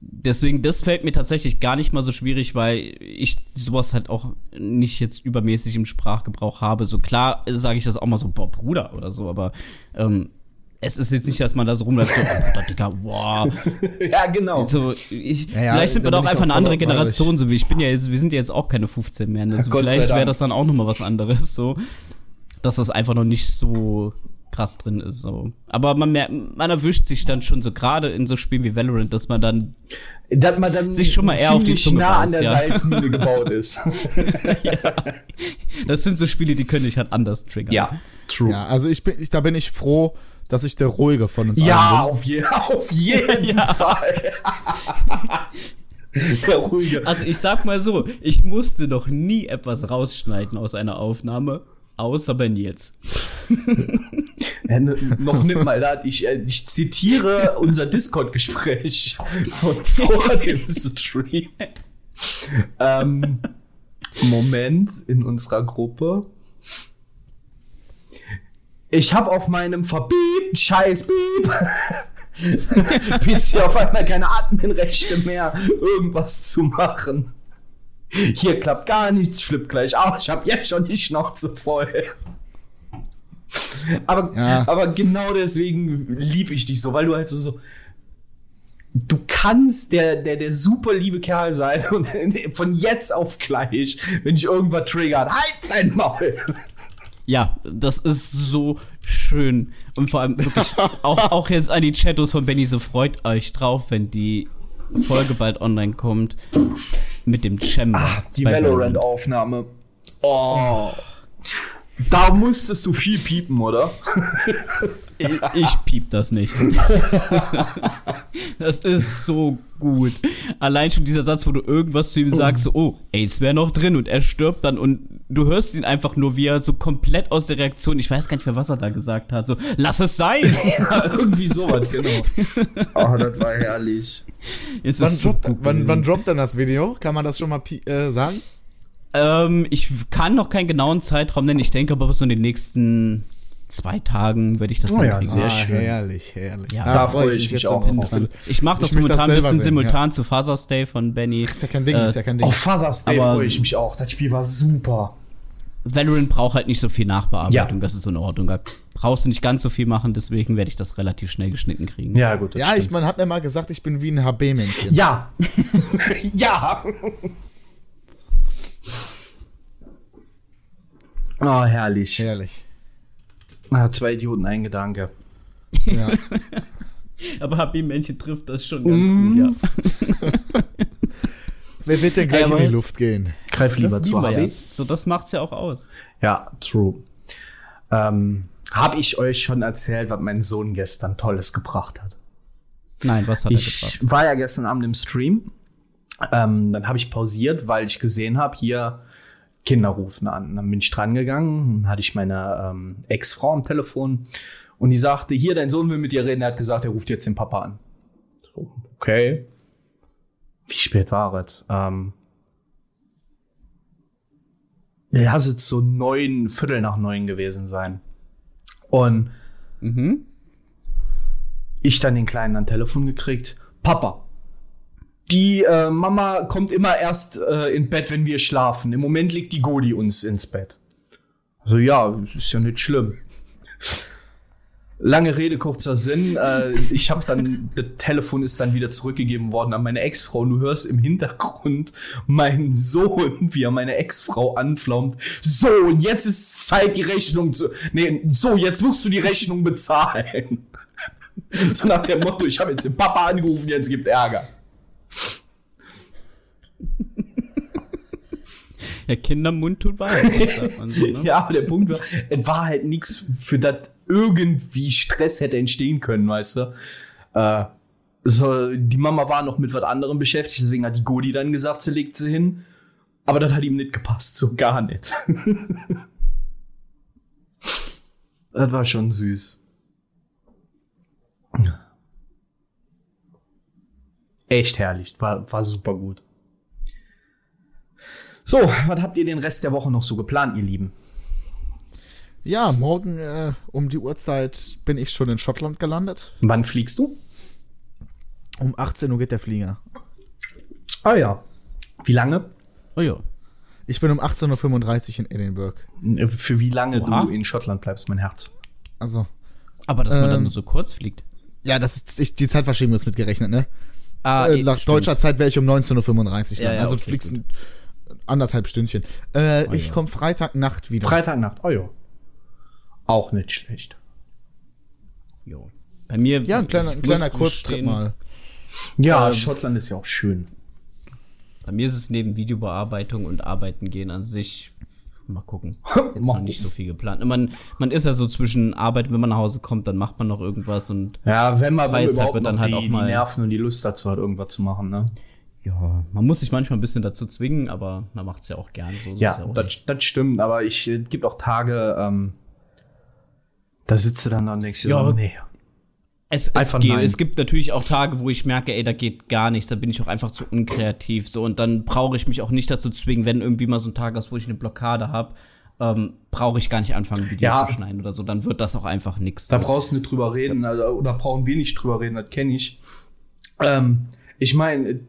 Speaker 3: Deswegen, das fällt mir tatsächlich gar nicht mal so schwierig, weil ich sowas halt auch nicht jetzt übermäßig im Sprachgebrauch habe. So klar sage ich das auch mal so, boah, Bruder oder so, aber ähm, es ist jetzt nicht, dass man da so rumläuft, so, oh, Bruder, Digga, wow.
Speaker 1: ja, genau.
Speaker 3: So, ich,
Speaker 2: Ja, ja,
Speaker 3: vielleicht sind wir doch einfach eine andere. Generation, so wie ich bin ja jetzt, wir sind ja jetzt auch keine 15 mehr. Also vielleicht wäre das dann auch nochmal was anderes, so, dass das einfach noch nicht so krass drin ist. So. Aber man, merkt, man erwischt sich dann schon so, gerade in so Spielen wie Valorant, dass man dann
Speaker 1: Dass man dann
Speaker 3: Sich schon mal eher auf die Zunge
Speaker 1: nah an
Speaker 3: beißt,
Speaker 1: der
Speaker 3: ja.
Speaker 1: Salzmühle gebaut ist.
Speaker 3: Das sind so Spiele, die können dich halt anders triggern.
Speaker 1: true.
Speaker 2: Ja, also ich bin, ich, da bin ich froh, dass ich der Ruhige von uns
Speaker 1: Ja,
Speaker 2: allen bin.
Speaker 1: auf, je, auf jeden
Speaker 3: Ja.
Speaker 1: Fall. der ruhige.
Speaker 3: Also ich sag mal so, ich musste noch nie etwas rausschneiden aus einer Aufnahme, außer bei Nils.
Speaker 1: Ja, noch nimmt mal da. Ich, äh, ich zitiere unser Discord-Gespräch von vor dem Stream. Ähm, Moment in unserer Gruppe. Ich habe auf meinem verbiebten scheiß Beep PC auf einmal keine Adminrechte mehr, irgendwas zu machen. Hier klappt gar nichts, ich flipp gleich aus. Ich habe jetzt schon die Schnauze voll. Aber,
Speaker 2: Ja.
Speaker 1: aber genau deswegen liebe ich dich so, weil du halt so, so du kannst der, der, der super liebe Kerl sein und von jetzt auf gleich, wenn ich irgendwas triggert, halt dein Maul.
Speaker 3: Ja, das ist so schön. Und vor allem wirklich auch, auch jetzt an die Chatos von Benny, so freut euch drauf, wenn die Folge bald online kommt. Mit dem Chamber.
Speaker 1: Ah, Die Valorant-Aufnahme. Oh. Da musstest du viel piepen, oder?
Speaker 3: Ich, ich piep das nicht. das ist so gut. Allein schon dieser Satz, wo du irgendwas zu ihm sagst, so, oh, es wäre noch drin und er stirbt dann und du hörst ihn einfach nur, wie er so komplett aus der Reaktion, ich weiß gar nicht mehr, was er da gesagt hat, so, lass es sein.
Speaker 1: Ja, irgendwie sowas, genau. Oh, das war herrlich.
Speaker 3: Es
Speaker 2: Wann,
Speaker 3: ist so
Speaker 2: droppt, wann, wann droppt denn das Video? Kann man das schon mal äh, sagen?
Speaker 3: Ähm, ich kann noch keinen genauen Zeitraum nennen. Ich denke aber so in den nächsten zwei Tagen werde ich das
Speaker 1: Oh
Speaker 3: dann
Speaker 1: ja,
Speaker 3: kriegen.
Speaker 1: sehr
Speaker 2: ah,
Speaker 1: schön.
Speaker 2: herrlich, herrlich.
Speaker 3: Ja,
Speaker 1: da freue ich mich
Speaker 2: jetzt
Speaker 1: auch drauf.
Speaker 3: Ich mache das
Speaker 2: Ich
Speaker 3: momentan ein bisschen
Speaker 2: sehen,
Speaker 3: simultan zu Father's Day von Benny.
Speaker 2: Ist ja kein Ding,
Speaker 3: Äh,
Speaker 2: ist ja kein Ding.
Speaker 1: Oh, Father's Day freue ich mich auch. Das Spiel war super.
Speaker 3: Valorant braucht halt nicht so viel Nachbearbeitung, das ist in Ordnung. Da brauchst du nicht ganz so viel machen, deswegen werde ich das relativ schnell geschnitten kriegen.
Speaker 1: Ja, gut.
Speaker 2: ja, ich, man hat mir mal gesagt, ich bin wie ein HB-Männchen.
Speaker 1: Ja. ja. Oh, herrlich.
Speaker 2: Herrlich.
Speaker 1: Ah, zwei Idioten, ein Gedanke.
Speaker 2: Ja.
Speaker 3: Aber HB-Männchen trifft das schon ganz
Speaker 1: Mhm.
Speaker 3: gut, ja.
Speaker 2: Wer wird denn gleich
Speaker 3: Aber-
Speaker 2: in die Luft gehen?
Speaker 1: Greif lieber zu, HB.
Speaker 3: ja. So, das macht's ja auch aus.
Speaker 1: Ja, true. Ähm, Habe ich euch schon erzählt, was mein Sohn gestern Tolles gebracht hat?
Speaker 3: Nein, was hat er
Speaker 1: Ich
Speaker 3: gebracht?
Speaker 1: war ja gestern Abend im Stream. Ähm, dann habe ich pausiert, weil ich gesehen habe, hier Kinder rufen an. Dann bin ich dran gegangen, dann hatte ich meine ähm, Ex-Frau am Telefon und die sagte, hier, dein Sohn will mit dir reden. Er hat gesagt, er ruft jetzt den Papa an. So, okay. Wie spät war es? Ähm, lass es so neun, Viertel nach neun gewesen sein. Und
Speaker 3: Mhm.
Speaker 1: ich dann den Kleinen an Telefon gekriegt. Papa, die äh, Mama kommt immer erst äh, in Bett, wenn wir schlafen. Im Moment legt die Godi uns ins Bett. Also ja, ist ja nicht schlimm. Lange Rede, kurzer Sinn. Äh, ich habe dann, das Telefon ist dann wieder zurückgegeben worden an meine Ex-Frau. Du hörst im Hintergrund meinen Sohn, wie er meine Ex-Frau anflaumt. So, und jetzt ist Zeit, die Rechnung zu. Nee, so, jetzt musst du die Rechnung bezahlen. So nach dem Motto, ich habe jetzt den Papa angerufen, jetzt gibt Ärger.
Speaker 3: Ja, Kindermund tut Wahrheit, so, ne?
Speaker 1: Ja, aber der Punkt war, es war halt nichts, für das irgendwie Stress hätte entstehen können, weißt du. Äh, so, die Mama war noch mit was anderem beschäftigt, deswegen hat die Godi dann gesagt, sie legt sie hin. Aber das hat ihm nicht gepasst, so gar nicht. das war schon süß. Echt herrlich, war, war super gut. So, was habt ihr den Rest der Woche noch so geplant, ihr Lieben?
Speaker 2: Ja, morgen äh, um die Uhrzeit bin ich schon in Schottland gelandet.
Speaker 1: Wann fliegst du?
Speaker 2: Um 18 Uhr geht der Flieger.
Speaker 1: Ah ja. Wie lange?
Speaker 3: Oh ja.
Speaker 2: Ich bin um 18.35 Uhr in Edinburgh.
Speaker 1: Für wie lange
Speaker 3: Oha.
Speaker 1: du in Schottland bleibst, mein Herz.
Speaker 2: Also.
Speaker 3: Aber dass man dann
Speaker 2: Ähm,
Speaker 3: nur so kurz fliegt.
Speaker 2: Ja, das ist, ich, die Zeitverschiebung ist mitgerechnet, ne?
Speaker 3: Ah,
Speaker 2: äh, nach
Speaker 3: stimmt.
Speaker 2: deutscher Zeit wäre ich um 19.35 Uhr
Speaker 3: Ja,
Speaker 2: dann.
Speaker 3: ja,
Speaker 2: also du
Speaker 3: okay,
Speaker 2: fliegst
Speaker 3: gut.
Speaker 2: anderthalb Stündchen. Äh,
Speaker 3: Oh,
Speaker 2: ich komme Freitagnacht wieder.
Speaker 1: Freitagnacht. Oh ja. Auch nicht schlecht.
Speaker 3: Jo. Bei mir.
Speaker 2: ja, ein kleiner, ein kleiner Kurztrip mal.
Speaker 1: Ja,
Speaker 3: Ähm,
Speaker 1: Schottland ist ja auch schön.
Speaker 3: Bei mir ist es neben Videobearbeitung und Arbeiten gehen an sich. Mal gucken. Jetzt noch nicht so viel geplant. Man, man ist ja so zwischen Arbeit, wenn man nach Hause kommt, dann macht man noch irgendwas und
Speaker 1: Ja, wenn man wenn
Speaker 3: Freizeit
Speaker 1: überhaupt noch
Speaker 3: dann halt
Speaker 1: die,
Speaker 3: auch mal-
Speaker 1: die Nerven und die Lust dazu hat, irgendwas zu machen, ne?
Speaker 3: ja, man muss sich manchmal ein bisschen dazu zwingen, aber man macht es ja auch gern so. ist
Speaker 1: Ja,
Speaker 3: auch
Speaker 1: das, das stimmt, aber ich äh, gibt auch Tage, ähm, da sitze dann da und denkst dir
Speaker 3: Ja,
Speaker 1: so, nee.
Speaker 3: Es, es, geht, es gibt natürlich auch Tage, wo ich merke, ey, da geht gar nichts, da bin ich auch einfach zu unkreativ. So, und dann brauche ich mich auch nicht dazu zwingen, wenn irgendwie mal so ein Tag ist, wo ich eine Blockade habe, ähm, brauche ich gar nicht anfangen, Video
Speaker 1: Ja.
Speaker 3: zu schneiden oder so. Dann wird das auch einfach nichts.
Speaker 1: Da brauchst du nicht drüber reden, also, oder brauchen wir nicht drüber reden, das kenne ich. Ähm, ich meine,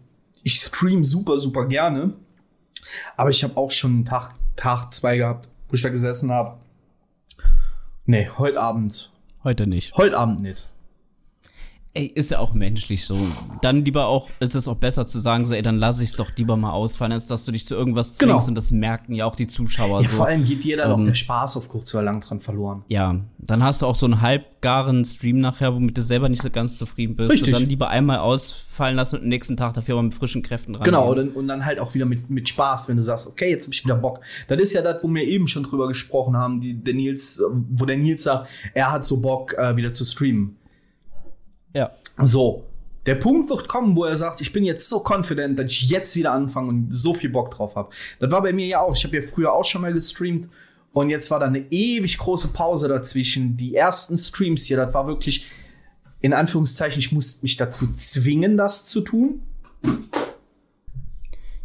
Speaker 1: ich stream super, super gerne, aber ich habe auch schon einen Tag, Tag zwei gehabt, wo ich da gesessen habe. Nee, heute Abend.
Speaker 3: Heute nicht.
Speaker 1: Heute Abend nicht.
Speaker 3: Ey, ist ja auch menschlich so. Dann lieber auch, ist es auch besser zu sagen, so, ey, dann lass ich es doch lieber mal ausfallen, als dass du dich zu irgendwas
Speaker 1: Genau.
Speaker 3: zwingst und das merken ja auch die Zuschauer
Speaker 1: Ja,
Speaker 3: so.
Speaker 1: vor allem geht dir dann auch
Speaker 3: ähm,
Speaker 1: der Spaß auf kurz oder lang dran verloren.
Speaker 3: Ja, dann hast du auch so einen halbgaren Stream nachher, womit du selber nicht so ganz zufrieden bist.
Speaker 1: Richtig.
Speaker 3: Und dann lieber einmal ausfallen lassen und am nächsten Tag dafür mal mit frischen Kräften ran.
Speaker 1: Genau, und dann, und dann halt auch wieder mit, mit Spaß, wenn du sagst, okay, jetzt habe ich wieder Bock. Das ist ja das, wo wir eben schon drüber gesprochen haben, die, der Nils, wo der Nils sagt, er hat so Bock, äh, wieder zu streamen.
Speaker 3: Ja.
Speaker 1: So, der Punkt wird kommen, wo er sagt, ich bin jetzt so confident, dass ich jetzt wieder anfange und so viel Bock drauf habe. Das war bei mir ja auch. Ich habe ja früher auch schon mal gestreamt und jetzt war da eine ewig große Pause dazwischen. Die ersten Streams hier, das war wirklich in Anführungszeichen, ich musste mich dazu zwingen, das zu tun.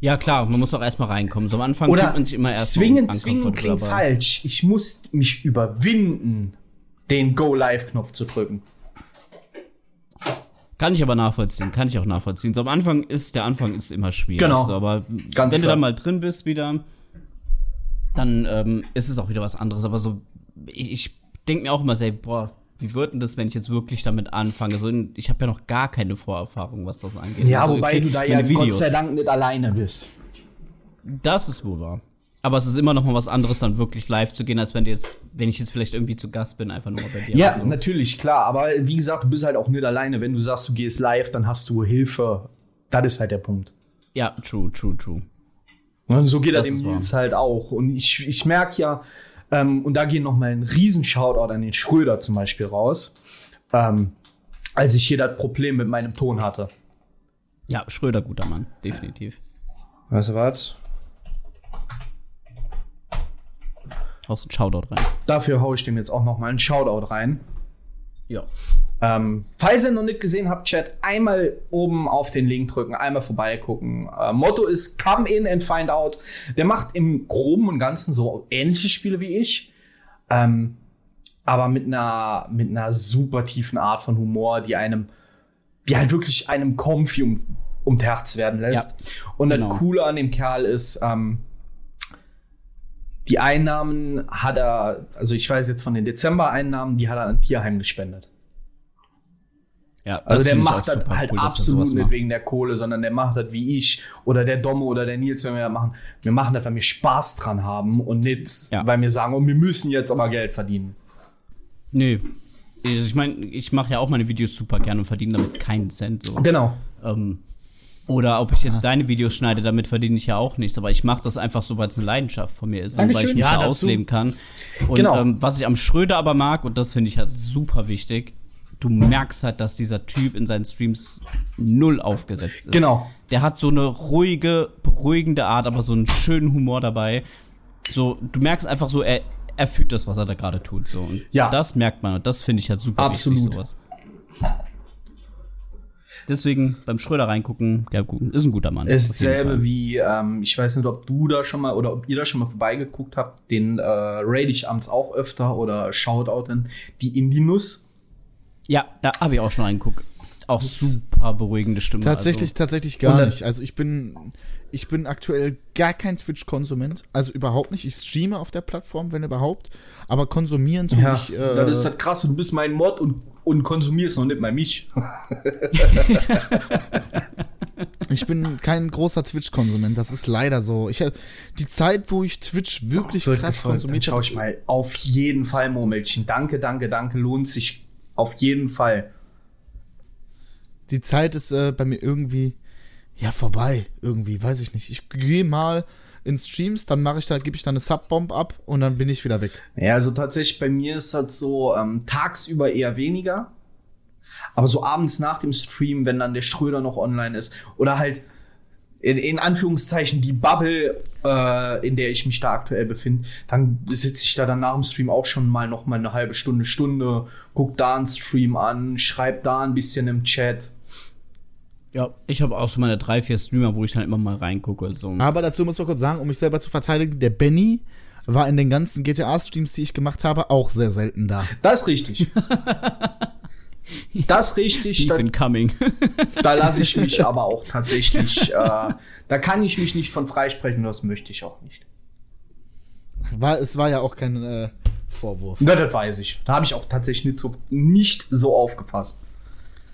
Speaker 3: Ja, klar, man muss auch erstmal reinkommen. So am Anfang
Speaker 1: Oder
Speaker 3: man sich immer erst
Speaker 1: zwingen, zwingen klingt falsch. Ich muss mich überwinden, den Go-Live-Knopf zu drücken.
Speaker 3: Kann ich aber nachvollziehen, kann ich auch nachvollziehen. So am Anfang ist, der Anfang ist immer schwierig.
Speaker 1: Genau.
Speaker 3: So, aber
Speaker 1: Ganz
Speaker 3: wenn du
Speaker 1: klar.
Speaker 3: dann mal drin bist wieder, dann ähm, ist es auch wieder was anderes. Aber so, ich, ich denke mir auch immer sehr, boah, wie wird denn das, wenn ich jetzt wirklich damit anfange? So, ich habe ja noch gar keine Vorerfahrung, was das angeht.
Speaker 1: Ja,
Speaker 3: Also,
Speaker 1: wobei
Speaker 3: okay,
Speaker 1: du da ja
Speaker 3: meine
Speaker 1: Gott sei Dank nicht alleine bist.
Speaker 3: Das ist wohl wahr. Aber es ist immer noch mal was anderes, dann wirklich live zu gehen, als wenn du jetzt, wenn ich jetzt vielleicht irgendwie zu Gast bin, einfach nur mal bei dir.
Speaker 1: Ja,
Speaker 3: Also,
Speaker 1: natürlich, klar. Aber wie gesagt, du bist halt auch nicht alleine. Wenn du sagst, du gehst live, dann hast du Hilfe. Das ist halt der Punkt.
Speaker 3: ja, true, true, true.
Speaker 1: Und so geht das
Speaker 3: Das
Speaker 1: dem. Nils halt auch. Und ich, ich merke ja, ähm, und da geht noch mal ein riesen Shoutout an den Schröder zum Beispiel raus, ähm, als ich hier das Problem mit meinem Ton hatte.
Speaker 3: Ja, Schröder, guter Mann, definitiv.
Speaker 1: Weißt du was?
Speaker 3: Haust einen Shoutout rein.
Speaker 1: Dafür haue ich dem jetzt auch noch mal einen Shoutout rein.
Speaker 3: Ja.
Speaker 1: Ähm, falls ihr noch nicht gesehen habt, Chat, einmal oben auf den Link drücken, einmal vorbeigucken. Äh, Motto ist Come in and find out. Der macht im Groben und Ganzen so ähnliche Spiele wie ich. Ähm, aber mit einer, mit einer super tiefen Art von Humor, die einem, die halt wirklich einem comfy um, ums Herz werden lässt. und
Speaker 3: genau.
Speaker 1: das Coole an dem Kerl ist, ähm, die Einnahmen hat er, also ich weiß jetzt von den Dezember-Einnahmen, die hat er an Tierheim gespendet.
Speaker 3: Ja,
Speaker 1: Also der macht das halt
Speaker 3: cool,
Speaker 1: absolut nicht wegen der Kohle, sondern der macht das wie ich oder der Domme oder der Nils, wenn wir das machen. Wir machen das, weil wir Spaß dran haben und nicht,
Speaker 3: Ja.
Speaker 1: weil wir sagen, oh, wir müssen jetzt aber Geld verdienen.
Speaker 3: Nee. Ich meine, ich mache ja auch meine Videos super gerne und verdiene damit keinen Cent. So.
Speaker 1: Genau.
Speaker 3: Ähm, oder ob ich jetzt deine Videos schneide, damit verdiene ich ja auch nichts. Aber ich mache das einfach so, weil es eine Leidenschaft von mir ist und weil ich
Speaker 1: Dankeschön.
Speaker 3: mich
Speaker 2: Ja, dazu-
Speaker 3: ausleben kann. Und
Speaker 1: Genau.
Speaker 3: ähm, was ich am Schröder aber mag, und das finde ich halt super wichtig, du merkst halt, dass dieser Typ in seinen Streams null aufgesetzt ist.
Speaker 1: Genau.
Speaker 3: Der hat so eine ruhige, beruhigende Art, aber so einen schönen Humor dabei. So, du merkst einfach so, er, er fühlt das, was er da gerade tut. So. Und
Speaker 1: Ja.
Speaker 3: das merkt man und das finde ich halt super
Speaker 1: Absolut.
Speaker 3: wichtig, sowas. Deswegen beim Schröder reingucken, der gut- ist ein guter Mann.
Speaker 1: Ist dasselbe wie, ähm, ich weiß nicht, ob du da schon mal oder ob ihr da schon mal vorbeigeguckt habt, den äh, raid ich abends auch öfter oder Shoutouten, die Indie-Nuss.
Speaker 3: Ja, da habe ich auch schon reingeguckt. auch super beruhigende Stimme.
Speaker 2: Tatsächlich,
Speaker 3: also.
Speaker 2: tatsächlich gar nicht. Also ich bin, ich bin aktuell gar kein Twitch-Konsument. Also überhaupt nicht. Ich streame auf der Plattform, wenn überhaupt. Aber konsumieren tue
Speaker 1: Ja,
Speaker 2: ich. Äh,
Speaker 1: das ist das krasse, du bist mein Mod und, und konsumierst noch nicht mal mich.
Speaker 2: ich bin kein großer Twitch-Konsument. Das ist leider so. Ich, hab- die Zeit, wo ich Twitch wirklich
Speaker 1: Wird
Speaker 2: krass konsumiert
Speaker 1: schau
Speaker 2: habe,
Speaker 1: ich mal. Auf jeden Fall, Murmelchen. Danke, danke, danke. Lohnt sich auf jeden Fall.
Speaker 2: die Zeit ist äh, bei mir irgendwie ja vorbei. Irgendwie, weiß ich nicht. Ich gehe mal in Streams, dann mache ich da, gebe ich da eine Subbomb ab und dann bin ich wieder weg.
Speaker 1: Ja, also tatsächlich bei mir ist das so ähm, tagsüber eher weniger. Aber so abends nach dem Stream, wenn dann der Schröder noch online ist oder halt in, in Anführungszeichen die Bubble, äh, in der ich mich da aktuell befinde, dann sitze ich da dann nach dem Stream auch schon mal noch mal eine halbe Stunde, Stunde, guck da einen Stream an, schreib da ein bisschen im Chat.
Speaker 3: Ja, ich habe auch so meine drei, vier Streamer, wo ich dann immer mal reingucke. So.
Speaker 2: Aber dazu muss man kurz sagen, um mich selber zu verteidigen, der Benny war in den ganzen GTA-Streams, die ich gemacht habe, auch sehr selten da.
Speaker 1: Das ist richtig. Das ist richtig. Da,
Speaker 3: incoming.
Speaker 1: da lasse ich mich aber auch tatsächlich, äh, da kann ich mich nicht von freisprechen, das möchte ich auch nicht.
Speaker 2: War, es war ja auch kein äh, Vorwurf.
Speaker 1: Na, das weiß ich. Da habe ich auch tatsächlich nicht so, nicht so aufgepasst.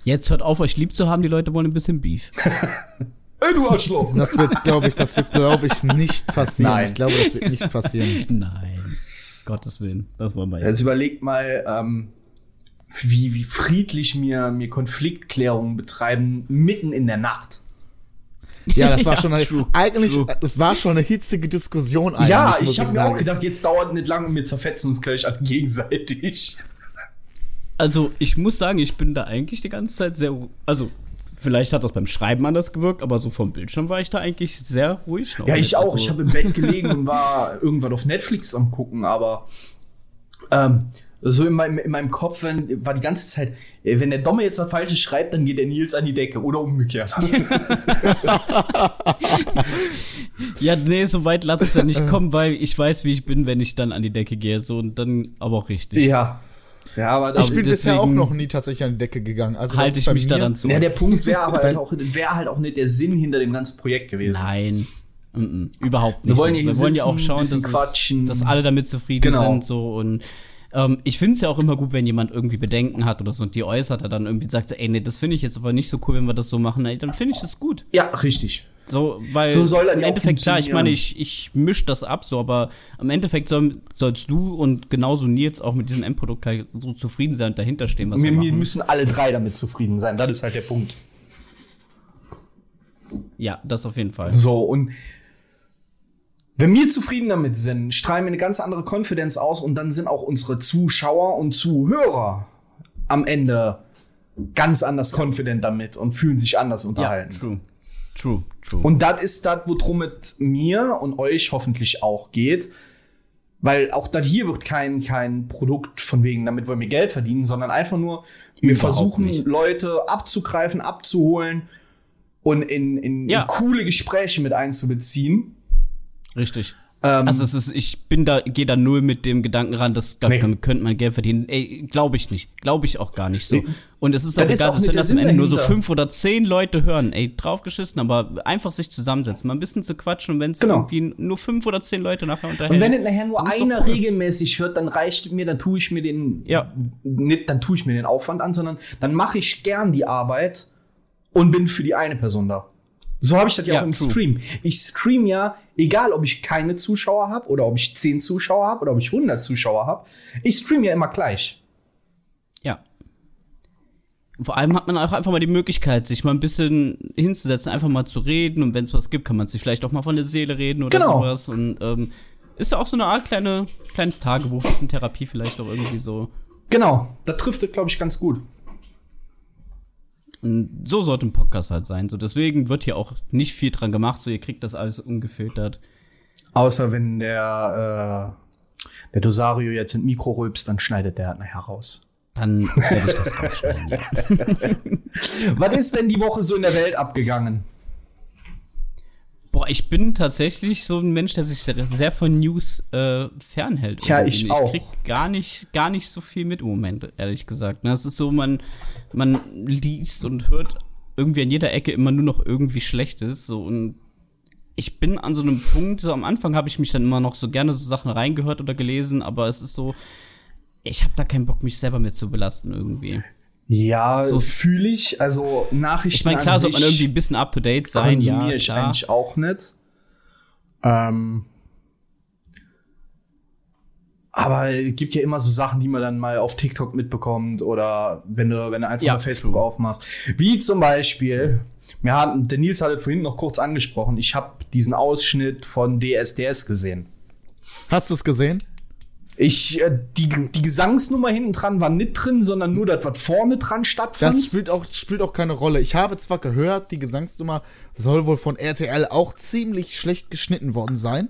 Speaker 3: Jetzt hört auf, euch lieb zu haben, die Leute wollen ein bisschen Beef.
Speaker 1: Ey, du Arschloch!
Speaker 2: Das wird, glaube ich, das wird, glaube ich, nicht passieren.
Speaker 1: Nein.
Speaker 2: Ich glaube, das wird nicht passieren.
Speaker 3: Nein. Gottes Willen. Das wollen wir
Speaker 1: Jetzt überlegt mal, ähm, wie, wie friedlich mir, mir Konfliktklärungen betreiben, mitten in der Nacht.
Speaker 2: Ja, das war
Speaker 3: Ja,
Speaker 2: schon eine,
Speaker 3: true,
Speaker 2: eigentlich,
Speaker 3: true.
Speaker 2: das war schon eine hitzige Diskussion eigentlich.
Speaker 1: ja, ich habe mir auch gedacht, jetzt dauert nicht lange und wir zerfetzen uns gleich gegenseitig.
Speaker 3: Also, ich muss sagen, ich bin da eigentlich die ganze Zeit sehr. Also, vielleicht hat das beim Schreiben anders gewirkt, aber so vom Bildschirm war ich da eigentlich sehr ruhig.
Speaker 1: Ja, ich auch.
Speaker 3: Also,
Speaker 1: Ich habe im Bett gelegen und war irgendwann auf Netflix am gucken, aber ähm, so in meinem, in meinem Kopf wenn, war die ganze Zeit, äh, wenn der Domme jetzt was Falsches schreibt, dann geht der Nils an die Decke oder umgekehrt.
Speaker 3: Ja, nee, so weit lass es ja nicht kommen, weil ich weiß, wie ich bin, wenn ich dann an die Decke gehe. So und dann aber auch richtig.
Speaker 1: ja. Ja, aber
Speaker 2: Ich bin bisher auch noch nie tatsächlich an die Decke gegangen. Also das
Speaker 3: Halte
Speaker 2: ist
Speaker 3: ich mich
Speaker 2: mir-
Speaker 3: daran zu.
Speaker 1: ja, der Punkt wäre aber halt auch, wäre halt auch nicht der Sinn hinter dem ganzen Projekt gewesen.
Speaker 3: Nein. Mm -mm, überhaupt nicht.
Speaker 1: Wir wollen
Speaker 3: so.
Speaker 1: hier
Speaker 3: Wir wollen ja auch schauen, dass, es,
Speaker 1: quatschen.
Speaker 3: dass alle damit zufrieden
Speaker 1: Genau.
Speaker 3: sind. So und ähm, ich finde es ja auch immer gut, wenn jemand irgendwie Bedenken hat oder so und die äußert, er dann irgendwie sagt, ey, nee, das finde ich jetzt aber nicht so cool, wenn wir das so machen. Ey, dann finde ich das gut.
Speaker 1: Ja, richtig.
Speaker 3: So, weil
Speaker 1: So soll dann
Speaker 3: im
Speaker 1: ja
Speaker 3: Endeffekt, klar, ich meine, ich, ich misch das ab, so, aber im Endeffekt soll, sollst du und genauso Nils auch mit diesem Endprodukt halt so zufrieden sein und dahinter stehen, was wir,
Speaker 1: Wir, müssen alle drei damit zufrieden sein. Das ist halt der Punkt.
Speaker 3: Ja, das auf jeden Fall.
Speaker 1: So, und wenn wir zufrieden damit sind, strahlen wir eine ganz andere Konfidenz aus und dann sind auch unsere Zuschauer und Zuhörer am Ende ganz anders confident damit und fühlen sich anders
Speaker 3: Ja,
Speaker 1: unterhalten.
Speaker 3: true. True, true.
Speaker 1: und das ist das, worum es mir und euch hoffentlich auch geht. Weil auch das hier wird kein, kein Produkt von wegen, damit wollen wir Geld verdienen, sondern einfach nur, wir
Speaker 3: Überhaupt
Speaker 1: versuchen
Speaker 3: nicht.
Speaker 1: Leute abzugreifen, abzuholen und in, in,
Speaker 3: Ja.
Speaker 1: in coole Gespräche mit einzubeziehen.
Speaker 3: Richtig.
Speaker 1: Ähm,
Speaker 3: Also es ist, ich bin da, gehe da null mit dem Gedanken ran, dass
Speaker 1: Nee.
Speaker 3: damit könnte man Geld verdienen. Ey, glaube ich nicht. Glaube ich auch gar nicht so. Und es ist
Speaker 1: Das
Speaker 3: auch
Speaker 1: ist
Speaker 3: egal,
Speaker 1: auch
Speaker 3: dass wenn das am Ende nur so fünf oder zehn Leute hören, ey, draufgeschissen, aber einfach sich zusammensetzen, mal ein bisschen zu quatschen und wenn es
Speaker 1: Genau.
Speaker 3: irgendwie nur fünf oder zehn Leute nachher unterhält.
Speaker 1: und wenn es nachher nur
Speaker 3: Das ist
Speaker 1: einer
Speaker 3: cool.
Speaker 1: regelmäßig hört, dann reicht mir, dann tue ich mir den,
Speaker 3: Ja.
Speaker 1: nicht, dann tue ich mir den Aufwand an, sondern dann mache ich gern die Arbeit und bin für die eine Person da. So habe ich das ja,
Speaker 3: Ja,
Speaker 1: auch im
Speaker 3: true.
Speaker 1: Stream. Ich stream ja, egal ob ich keine Zuschauer habe oder ob ich 10 Zuschauer habe oder ob ich 100 Zuschauer habe, ich stream ja immer gleich.
Speaker 3: Ja. Vor allem hat man auch einfach mal die Möglichkeit, sich mal ein bisschen hinzusetzen, einfach mal zu reden und wenn es was gibt, kann man sich vielleicht auch mal von der Seele reden oder
Speaker 1: Genau.
Speaker 3: sowas. Und ähm, ist ja auch so eine Art kleine, kleines Tagebuch, bisschen Therapie vielleicht auch irgendwie so.
Speaker 1: Genau, da trifft es, glaube ich, ganz gut.
Speaker 3: Und so sollte ein Podcast halt sein. So deswegen wird hier auch nicht viel dran gemacht, so ihr kriegt das alles ungefiltert.
Speaker 1: Außer wenn der, äh, der Dosario jetzt ein Mikro rülpst, dann schneidet der halt nachher raus.
Speaker 3: Dann werde ich das rausschneiden, ja.
Speaker 1: Was ist denn die Woche so in der Welt abgegangen?
Speaker 3: Ich bin tatsächlich so ein Mensch, der sich sehr, sehr von News äh, fernhält.
Speaker 1: Ja,
Speaker 3: irgendwie.
Speaker 1: ich auch.
Speaker 3: Ich krieg gar nicht, gar nicht so viel mit im Moment, ehrlich gesagt. Ne, Es ist so, man, man liest und hört irgendwie an jeder Ecke immer nur noch irgendwie Schlechtes. So und ich bin an so einem Punkt, so am Anfang habe ich mich dann immer noch so gerne so Sachen reingehört oder gelesen, aber es ist so, ich habe da keinen Bock, mich selber mit zu belasten irgendwie.
Speaker 1: Ja,
Speaker 3: So-
Speaker 1: fühle ich. Also Nachrichten
Speaker 3: Ich meine, klar
Speaker 1: an
Speaker 3: sollte man irgendwie ein bisschen up to date sein,
Speaker 1: konsumiere
Speaker 3: ja.
Speaker 1: ich
Speaker 3: Klar.
Speaker 1: eigentlich auch nicht. Ähm, aber es gibt ja immer so Sachen, die man dann mal auf TikTok mitbekommt oder wenn du, wenn du einfach
Speaker 3: Ja.
Speaker 1: mal Facebook aufmachst. Wie zum Beispiel, wir haben, der Nils hat es vorhin noch kurz angesprochen, ich habe diesen Ausschnitt von DSDS gesehen.
Speaker 2: Hast du es gesehen?
Speaker 1: Ich, äh, die, die Gesangsnummer hinten dran war nicht drin, sondern nur das, was vorne dran stattfand.
Speaker 2: Das spielt auch, spielt auch keine Rolle. Ich habe zwar gehört, die Gesangsnummer soll wohl von RTL auch ziemlich schlecht geschnitten worden sein.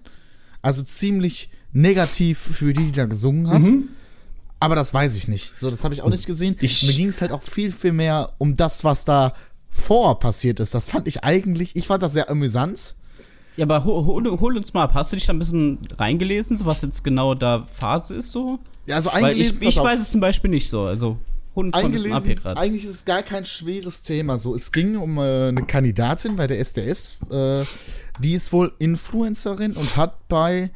Speaker 2: Also ziemlich negativ für die, die da gesungen hat. Aber das weiß ich nicht. So, das habe ich auch nicht gesehen.
Speaker 1: Ich-
Speaker 2: Mir ging es halt auch viel, viel mehr um das, was da vor passiert ist. Das fand ich eigentlich, ich fand das sehr amüsant.
Speaker 3: Ja, aber hol, hol, hol uns mal ab. Hast du dich da ein bisschen reingelesen, so was jetzt genau da Phase ist so?
Speaker 2: Ja, also
Speaker 3: Weil
Speaker 2: eingelesen,
Speaker 3: ich,
Speaker 2: pass
Speaker 3: ich
Speaker 2: auf.
Speaker 3: weiß es zum Beispiel nicht so. Also hol uns mal ein bisschen ab hier gerade.
Speaker 2: eigentlich ist es gar kein schweres Thema. So, es ging um äh, eine Kandidatin bei der SDS, äh, die ist wohl Influencerin und hat bei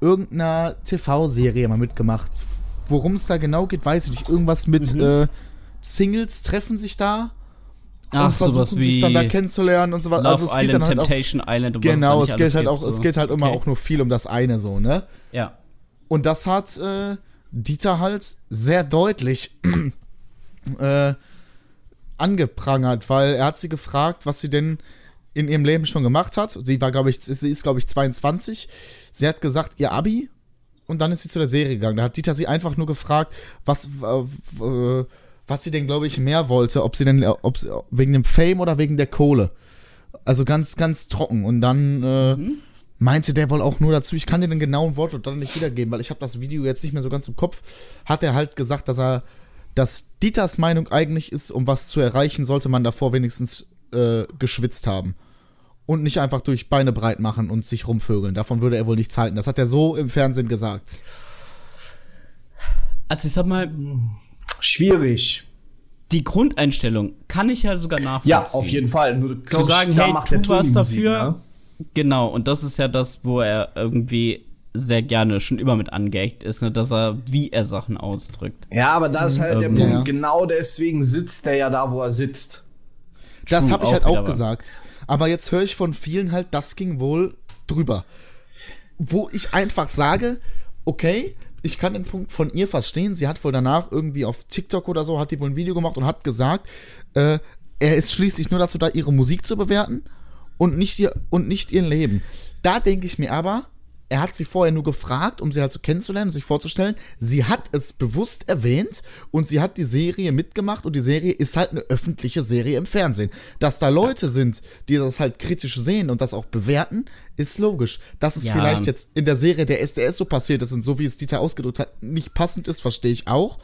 Speaker 2: irgendeiner TV-Serie mal mitgemacht. Worum es da genau geht, weiß ich nicht. Irgendwas mit
Speaker 3: Mhm.
Speaker 2: äh, Singles treffen sich da
Speaker 3: Ach,
Speaker 2: und versuchen
Speaker 3: sowas
Speaker 2: sich dann da kennenzulernen und so weiter. Also es geht
Speaker 3: Island,
Speaker 2: dann halt auch,
Speaker 3: Temptation Island und
Speaker 2: genau, es geht halt auch, es
Speaker 3: so.
Speaker 2: geht halt immer
Speaker 3: Okay.
Speaker 2: auch nur viel um das eine so, ne?
Speaker 3: Ja.
Speaker 2: Und das hat äh, Dieter halt sehr deutlich äh, angeprangert, weil er hat sie gefragt, was sie denn in ihrem Leben schon gemacht hat. Sie war, glaube ich, sie ist, glaube ich, 22. Sie hat gesagt, ihr Abi und dann ist sie zu der Serie gegangen. Da hat Dieter sie einfach nur gefragt, was, äh, was sie denn, glaube ich, mehr wollte, ob sie denn, ob sie, wegen dem Fame oder wegen der Kohle. Also ganz, ganz trocken. Und dann äh, meinte der wohl auch nur dazu, ich kann dir den genauen Wortlaut dann nicht wiedergeben, weil ich habe das Video jetzt nicht mehr so ganz im Kopf. Hat er halt gesagt, dass er, dass Dieters Meinung eigentlich ist, um was zu erreichen, sollte man davor wenigstens äh, geschwitzt haben. Und nicht einfach durch Beine breit machen und sich rumvögeln. Davon würde er wohl nichts halten. Das hat er so im Fernsehen gesagt.
Speaker 3: Also ich sag mal,
Speaker 1: Schwierig.
Speaker 3: die Grundeinstellung kann ich ja sogar nachvollziehen.
Speaker 1: Ja, auf jeden Fall. Nur,
Speaker 3: Zu sagen,
Speaker 1: ich, da
Speaker 3: hey,
Speaker 1: macht
Speaker 3: tu was
Speaker 1: Musik,
Speaker 3: dafür.
Speaker 1: ne?
Speaker 3: Genau, und das ist ja das, wo er irgendwie sehr gerne schon immer mit angeeckt ist, ne, dass er, wie er Sachen ausdrückt.
Speaker 1: Ja, aber da ist halt der
Speaker 3: Ähm,
Speaker 1: Punkt.
Speaker 2: ja.
Speaker 1: Genau deswegen sitzt der ja da, wo er sitzt.
Speaker 2: Das habe ich halt auch gesagt. Aber jetzt höre ich von vielen halt, das ging wohl drüber. Wo ich einfach sage, okay, ich kann den Punkt von ihr verstehen. Sie hat wohl danach irgendwie auf TikTok oder so, hat die wohl ein Video gemacht und hat gesagt, äh, er ist schließlich nur dazu da, ihre Musik zu bewerten und nicht ihr, und nicht ihr Leben. Da denke ich mir aber, er hat sie vorher nur gefragt, um sie halt so kennenzulernen, sich vorzustellen. Sie hat es bewusst erwähnt und sie hat die Serie mitgemacht und die Serie ist halt eine öffentliche Serie im Fernsehen. Dass da Leute sind, die das halt kritisch sehen und das auch bewerten, ist logisch. Dass es
Speaker 3: Ja.
Speaker 2: vielleicht jetzt in der Serie der SDS so passiert ist und so wie es Dieter ausgedrückt hat, nicht passend ist, verstehe ich auch.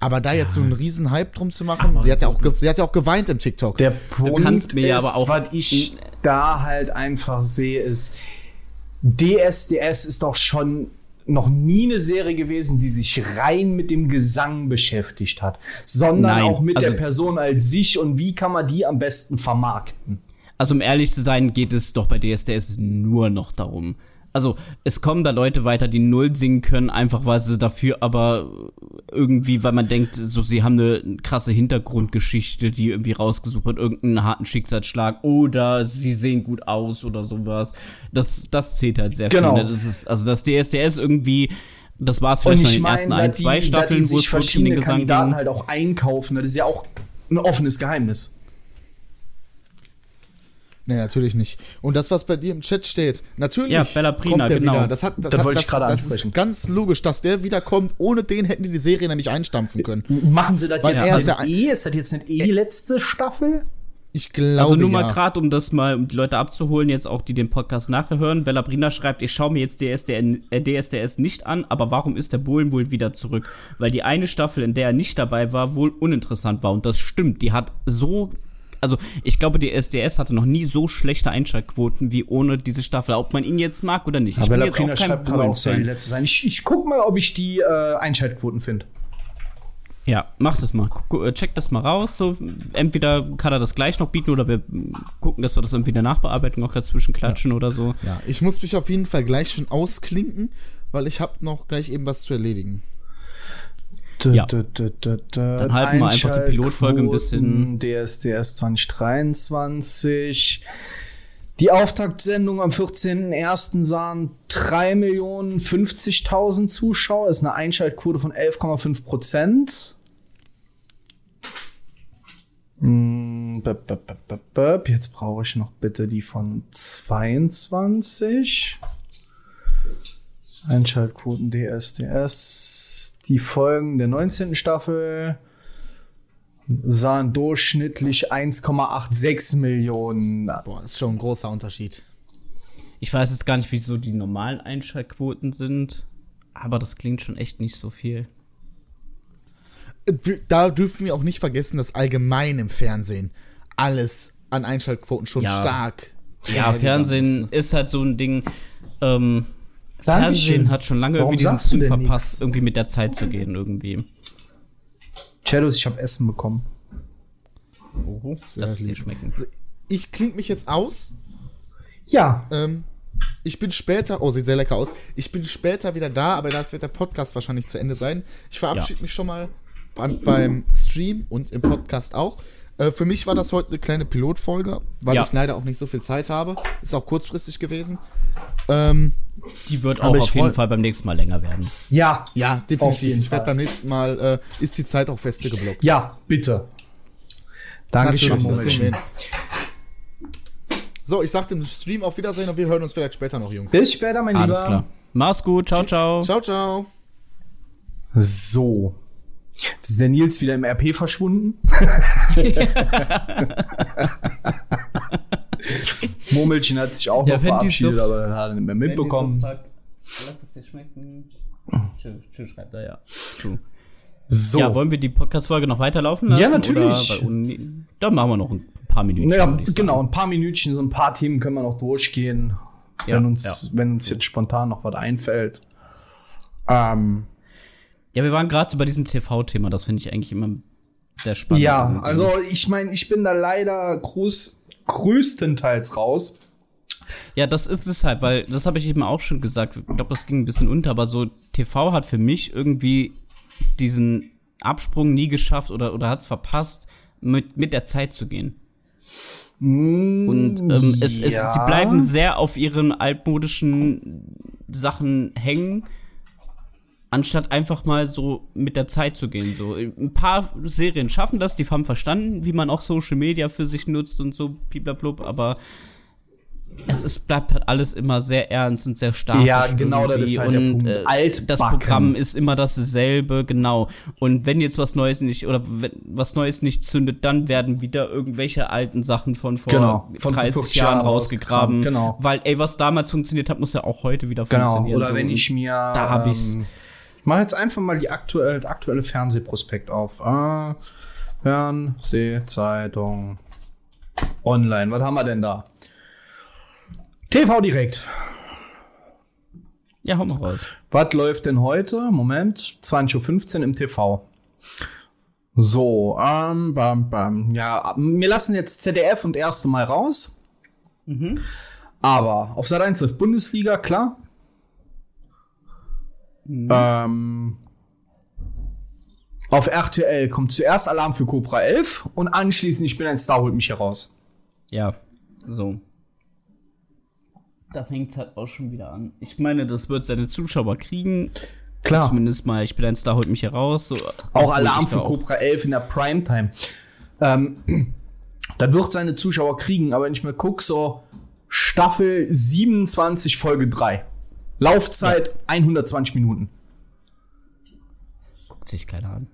Speaker 2: Aber da jetzt so einen riesen Hype drum zu machen, sie hat, ja auch sie hat ja auch geweint im TikTok.
Speaker 1: Der Punkt
Speaker 3: kannst mir ja
Speaker 1: ist,
Speaker 3: aber auch-
Speaker 1: was ich da halt einfach sehe, ist, DSDS ist doch schon noch nie eine Serie gewesen, die sich rein mit dem Gesang beschäftigt hat, sondern
Speaker 3: Nein,
Speaker 1: auch mit
Speaker 3: also-
Speaker 1: der Person als sich und wie kann man die am besten vermarkten.
Speaker 3: Also um ehrlich zu sein, geht es doch bei DSDS nur noch darum. Also es kommen da Leute weiter, die null singen können, einfach weil sie dafür aber irgendwie, weil man denkt, so sie haben eine krasse Hintergrundgeschichte, die irgendwie rausgesucht wird, irgendeinen harten Schicksalsschlag oder sie sehen gut aus oder sowas. Das, das zählt halt sehr
Speaker 1: Genau.
Speaker 3: viel. Ne? Das ist, also das DSDS irgendwie, das war es vielleicht noch in den ersten ein, zwei
Speaker 1: dass die
Speaker 3: Staffeln, wo
Speaker 1: sich
Speaker 3: es
Speaker 1: verschiedene Kandidaten halt auch einkaufen, das ist ja auch ein offenes Geheimnis.
Speaker 2: Nee, natürlich nicht. Und das, was bei dir im Chat steht, natürlich
Speaker 3: Ja, Bella Prina,
Speaker 2: kommt der
Speaker 3: genau.
Speaker 2: wieder. Das, hat, das,
Speaker 1: Das
Speaker 2: hat,
Speaker 1: wollte ich
Speaker 2: das,
Speaker 1: gerade
Speaker 2: das
Speaker 1: ansprechen.
Speaker 2: ist ganz logisch, dass der wiederkommt. Ohne den hätten die die Serie nämlich einstampfen können.
Speaker 1: Machen sie das
Speaker 2: Weil
Speaker 1: jetzt nicht
Speaker 2: ist der-
Speaker 1: eh? Ist das jetzt nicht eh die letzte Staffel?
Speaker 2: Ich glaube,
Speaker 3: Also nur mal
Speaker 2: ja.
Speaker 3: gerade, um das mal, um die Leute abzuholen, jetzt auch, die den Podcast nachher hören. Bella Brina schreibt, ich schaue mir jetzt DSDN, äh, DSDS nicht an, aber warum ist der Bohlen wohl wieder zurück? Weil die eine Staffel, in der er nicht dabei war, wohl uninteressant war. Und das stimmt. Die hat so also ich glaube, die SDS hatte noch nie so schlechte Einschaltquoten wie ohne diese Staffel, ob man ihn jetzt mag oder nicht.
Speaker 1: Ja,
Speaker 3: ich bin
Speaker 1: Bella
Speaker 3: jetzt
Speaker 1: Prina
Speaker 3: auch kein
Speaker 1: schreibt gerade auch, die letzte sein. Ich, ich guck mal, ob ich die äh, Einschaltquoten finde.
Speaker 3: Ja, mach das mal. Guck, äh, check das mal raus. So, entweder kann er das gleich noch bieten oder wir gucken, dass wir das irgendwie in der Nachbearbeitung auch dazwischen klatschen oder so.
Speaker 2: Ja, ich muss mich auf jeden Fall gleich schon ausklinken, weil ich habe noch gleich eben was zu erledigen.
Speaker 3: Ja.
Speaker 1: Dann
Speaker 3: halten wir einfach die Pilotfolge ein bisschen-
Speaker 1: DSDS 2023. Die Auftaktsendung am 14.01. sahen 3.050.000 Zuschauer, ist eine Einschaltquote von 11,5 Prozent. Bup. Jetzt brauche ich noch bitte die von 22. Einschaltquoten DSDS. Die Folgen der 19. Staffel sahen durchschnittlich 1,86 Millionen.
Speaker 2: Boah, das ist schon ein großer Unterschied.
Speaker 3: Ich weiß jetzt gar nicht, wieso die normalen Einschaltquoten sind, aber das klingt schon echt nicht so viel.
Speaker 2: Äh, Da dürfen wir auch nicht vergessen, dass allgemein im Fernsehen alles an Einschaltquoten schon
Speaker 3: Ja.
Speaker 2: stark.
Speaker 3: Ja, Fernsehen ist halt so ein Ding. Ähm. Fernsehen hat schon lange
Speaker 1: Warum
Speaker 3: irgendwie diesen Zug verpasst,
Speaker 1: nix?
Speaker 3: irgendwie mit der Zeit zu gehen irgendwie.
Speaker 1: Shadows, ich habe Essen bekommen.
Speaker 2: Sehr
Speaker 3: lass es dir schmecken.
Speaker 2: Ich klinge mich jetzt aus.
Speaker 1: Ja,
Speaker 2: Ähm, ich bin später, oh, sieht sehr lecker aus. Ich bin später wieder da, aber das wird der Podcast wahrscheinlich zu Ende sein. Ich verabschiede
Speaker 3: Ja.
Speaker 2: mich schon mal beim, beim Stream und im Podcast auch. Äh, für mich war das heute eine kleine Pilotfolge, weil
Speaker 3: Ja.
Speaker 2: ich leider auch nicht so viel Zeit habe. Ist auch kurzfristig gewesen. Ähm,
Speaker 3: Die wird auch auf jeden Fall beim nächsten Mal länger werden.
Speaker 1: ja,
Speaker 2: ja, definitiv. Ich werde beim nächsten Mal, äh, ist die Zeit auch feste geblockt.
Speaker 1: ja, bitte. Dankeschön.
Speaker 2: So, ich sag dem Stream auf Wiedersehen und wir hören uns vielleicht später noch, Jungs.
Speaker 1: Bis später, mein
Speaker 3: Alles
Speaker 1: Lieber.
Speaker 3: klar. Mach's gut, ciao, ciao.
Speaker 2: Ciao, ciao.
Speaker 1: So. Jetzt ist der Nils wieder im RP verschwunden. Murmelchen hat sich auch
Speaker 3: Ja,
Speaker 1: noch verabschiedet,
Speaker 3: Sucht-
Speaker 1: aber hat er nicht mehr mitbekommen.
Speaker 3: Lass es dir schmecken. Tschüss, tschüss, schreibt er, ja. True.
Speaker 1: So.
Speaker 3: Ja, wollen wir die Podcast-Folge noch weiterlaufen lassen?
Speaker 1: Ja, natürlich.
Speaker 3: Dann machen wir noch ein paar Minuten.
Speaker 1: naja, genau, ein paar Minütchen, so ein paar Themen können wir noch durchgehen,
Speaker 3: Ja,
Speaker 1: wenn, uns, wenn uns jetzt spontan noch was einfällt. Ähm,
Speaker 3: Ja, wir waren gerade so bei diesem TV-Thema. Das finde ich eigentlich immer sehr spannend.
Speaker 1: ja, also ich meine, ich bin da leider groß, größtenteils raus.
Speaker 3: Ja, das ist es halt, weil das habe ich eben auch schon gesagt. Ich glaube, das ging ein bisschen unter, aber so TV hat für mich irgendwie diesen Absprung nie geschafft oder, oder hat es verpasst, mit, mit der Zeit zu gehen. Und ähm, es, es,
Speaker 1: Ja.
Speaker 3: sie bleiben sehr auf ihren altmodischen Sachen hängen, anstatt einfach mal so mit der Zeit zu gehen. So ein paar Serien schaffen das, die haben verstanden, wie man auch Social Media für sich nutzt und so, blablabla, aber es ist, bleibt halt alles immer sehr ernst und sehr stark.
Speaker 1: Ja, genau, das ist halt der Punkt.
Speaker 3: Das
Speaker 1: Altbacken.
Speaker 3: Programm ist immer dasselbe, genau. Und wenn jetzt was Neues nicht, oder wenn was Neues nicht zündet, dann werden wieder irgendwelche alten Sachen von vor
Speaker 1: Genau, von
Speaker 3: 30
Speaker 1: 40
Speaker 3: Jahren
Speaker 1: Jahren
Speaker 3: rausgegraben.
Speaker 1: rausgegraben, genau.
Speaker 3: Weil, ey, was damals funktioniert hat, muss ja auch heute wieder
Speaker 1: Genau.
Speaker 3: funktionieren.
Speaker 1: Oder
Speaker 3: so.
Speaker 1: wenn ich mir.
Speaker 3: Da hab ich's.
Speaker 1: ähm, Ich mache jetzt einfach mal die aktuelle, aktuelle Fernsehprospekt auf. Ah, Fernsehzeitung online. Was haben wir denn da? TV direkt.
Speaker 3: Ja, hau mal raus.
Speaker 1: Was läuft denn heute? Moment, 20.15 Uhr im TV. So, ähm, bam, bam. Ja, wir lassen jetzt ZDF und erste Mal raus. Aber auf Sat 1 läuft Bundesliga, klar. Ähm, auf RTL kommt zuerst Alarm für Cobra 11 und anschließend Ich bin ein Star, holt mich heraus.
Speaker 3: Ja, so. Da fängt halt auch schon wieder an. Ich meine, das wird seine Zuschauer kriegen.
Speaker 1: Klar.
Speaker 3: Zumindest mal, ich bin ein Star, holt mich heraus. So,
Speaker 1: Auch Alarm für
Speaker 3: auch-
Speaker 1: Cobra 11 in der Primetime. Ähm, das wird seine Zuschauer kriegen, aber wenn ich mir gucke, so Staffel 27, Folge 3. Laufzeit 120 Minuten.
Speaker 3: Guckt sich keiner an.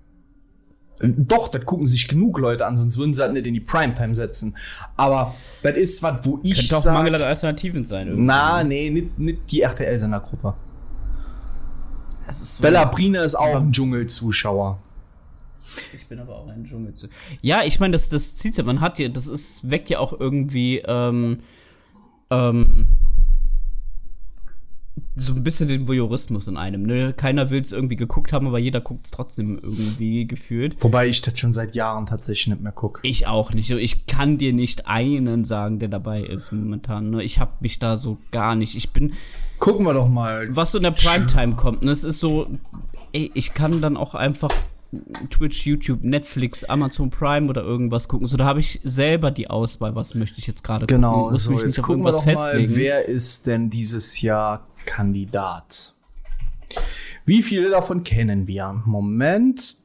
Speaker 1: Äh, Doch, das gucken sich genug Leute an, sonst würden sie halt nicht in die Primetime setzen. Aber das ist was, wo ich
Speaker 3: Könnte auch
Speaker 1: sag,
Speaker 3: Mangel an Alternativen sein. irgendwie.
Speaker 1: Na, nee, nicht, nicht die RTL-Sendergruppe.
Speaker 3: So-
Speaker 1: Bella Brina ist auch ein Dschungelzuschauer.
Speaker 3: Ich bin aber auch ein Dschungel zu. Ja, ich meine, das, das zieht ja, man hat ja, das ist, weckt ja auch irgendwie, ähm, ähm, so ein bisschen den Voyeurismus in einem, ne? Keiner will es irgendwie geguckt haben, aber jeder guckt es trotzdem irgendwie gefühlt.
Speaker 1: Wobei ich das schon seit Jahren tatsächlich nicht mehr gucke.
Speaker 3: Ich auch nicht. Ich kann dir nicht einen sagen, der dabei ist momentan. Ne? Ich habe mich da so gar nicht. Ich bin.
Speaker 1: Gucken wir doch mal.
Speaker 3: Was so in der Primetime kommt. Ne? Es ist so, ey, ich kann dann auch einfach Twitch, YouTube, Netflix, Amazon Prime oder irgendwas gucken. So, da habe ich selber die Auswahl, was möchte ich jetzt gerade
Speaker 1: Genau,
Speaker 3: gucken. Muss
Speaker 1: so,
Speaker 3: mich
Speaker 1: jetzt
Speaker 3: nicht auf irgendwas festlegen.
Speaker 1: mal, wer ist denn dieses Jahr Kandidat? Wie viele davon kennen wir? Moment.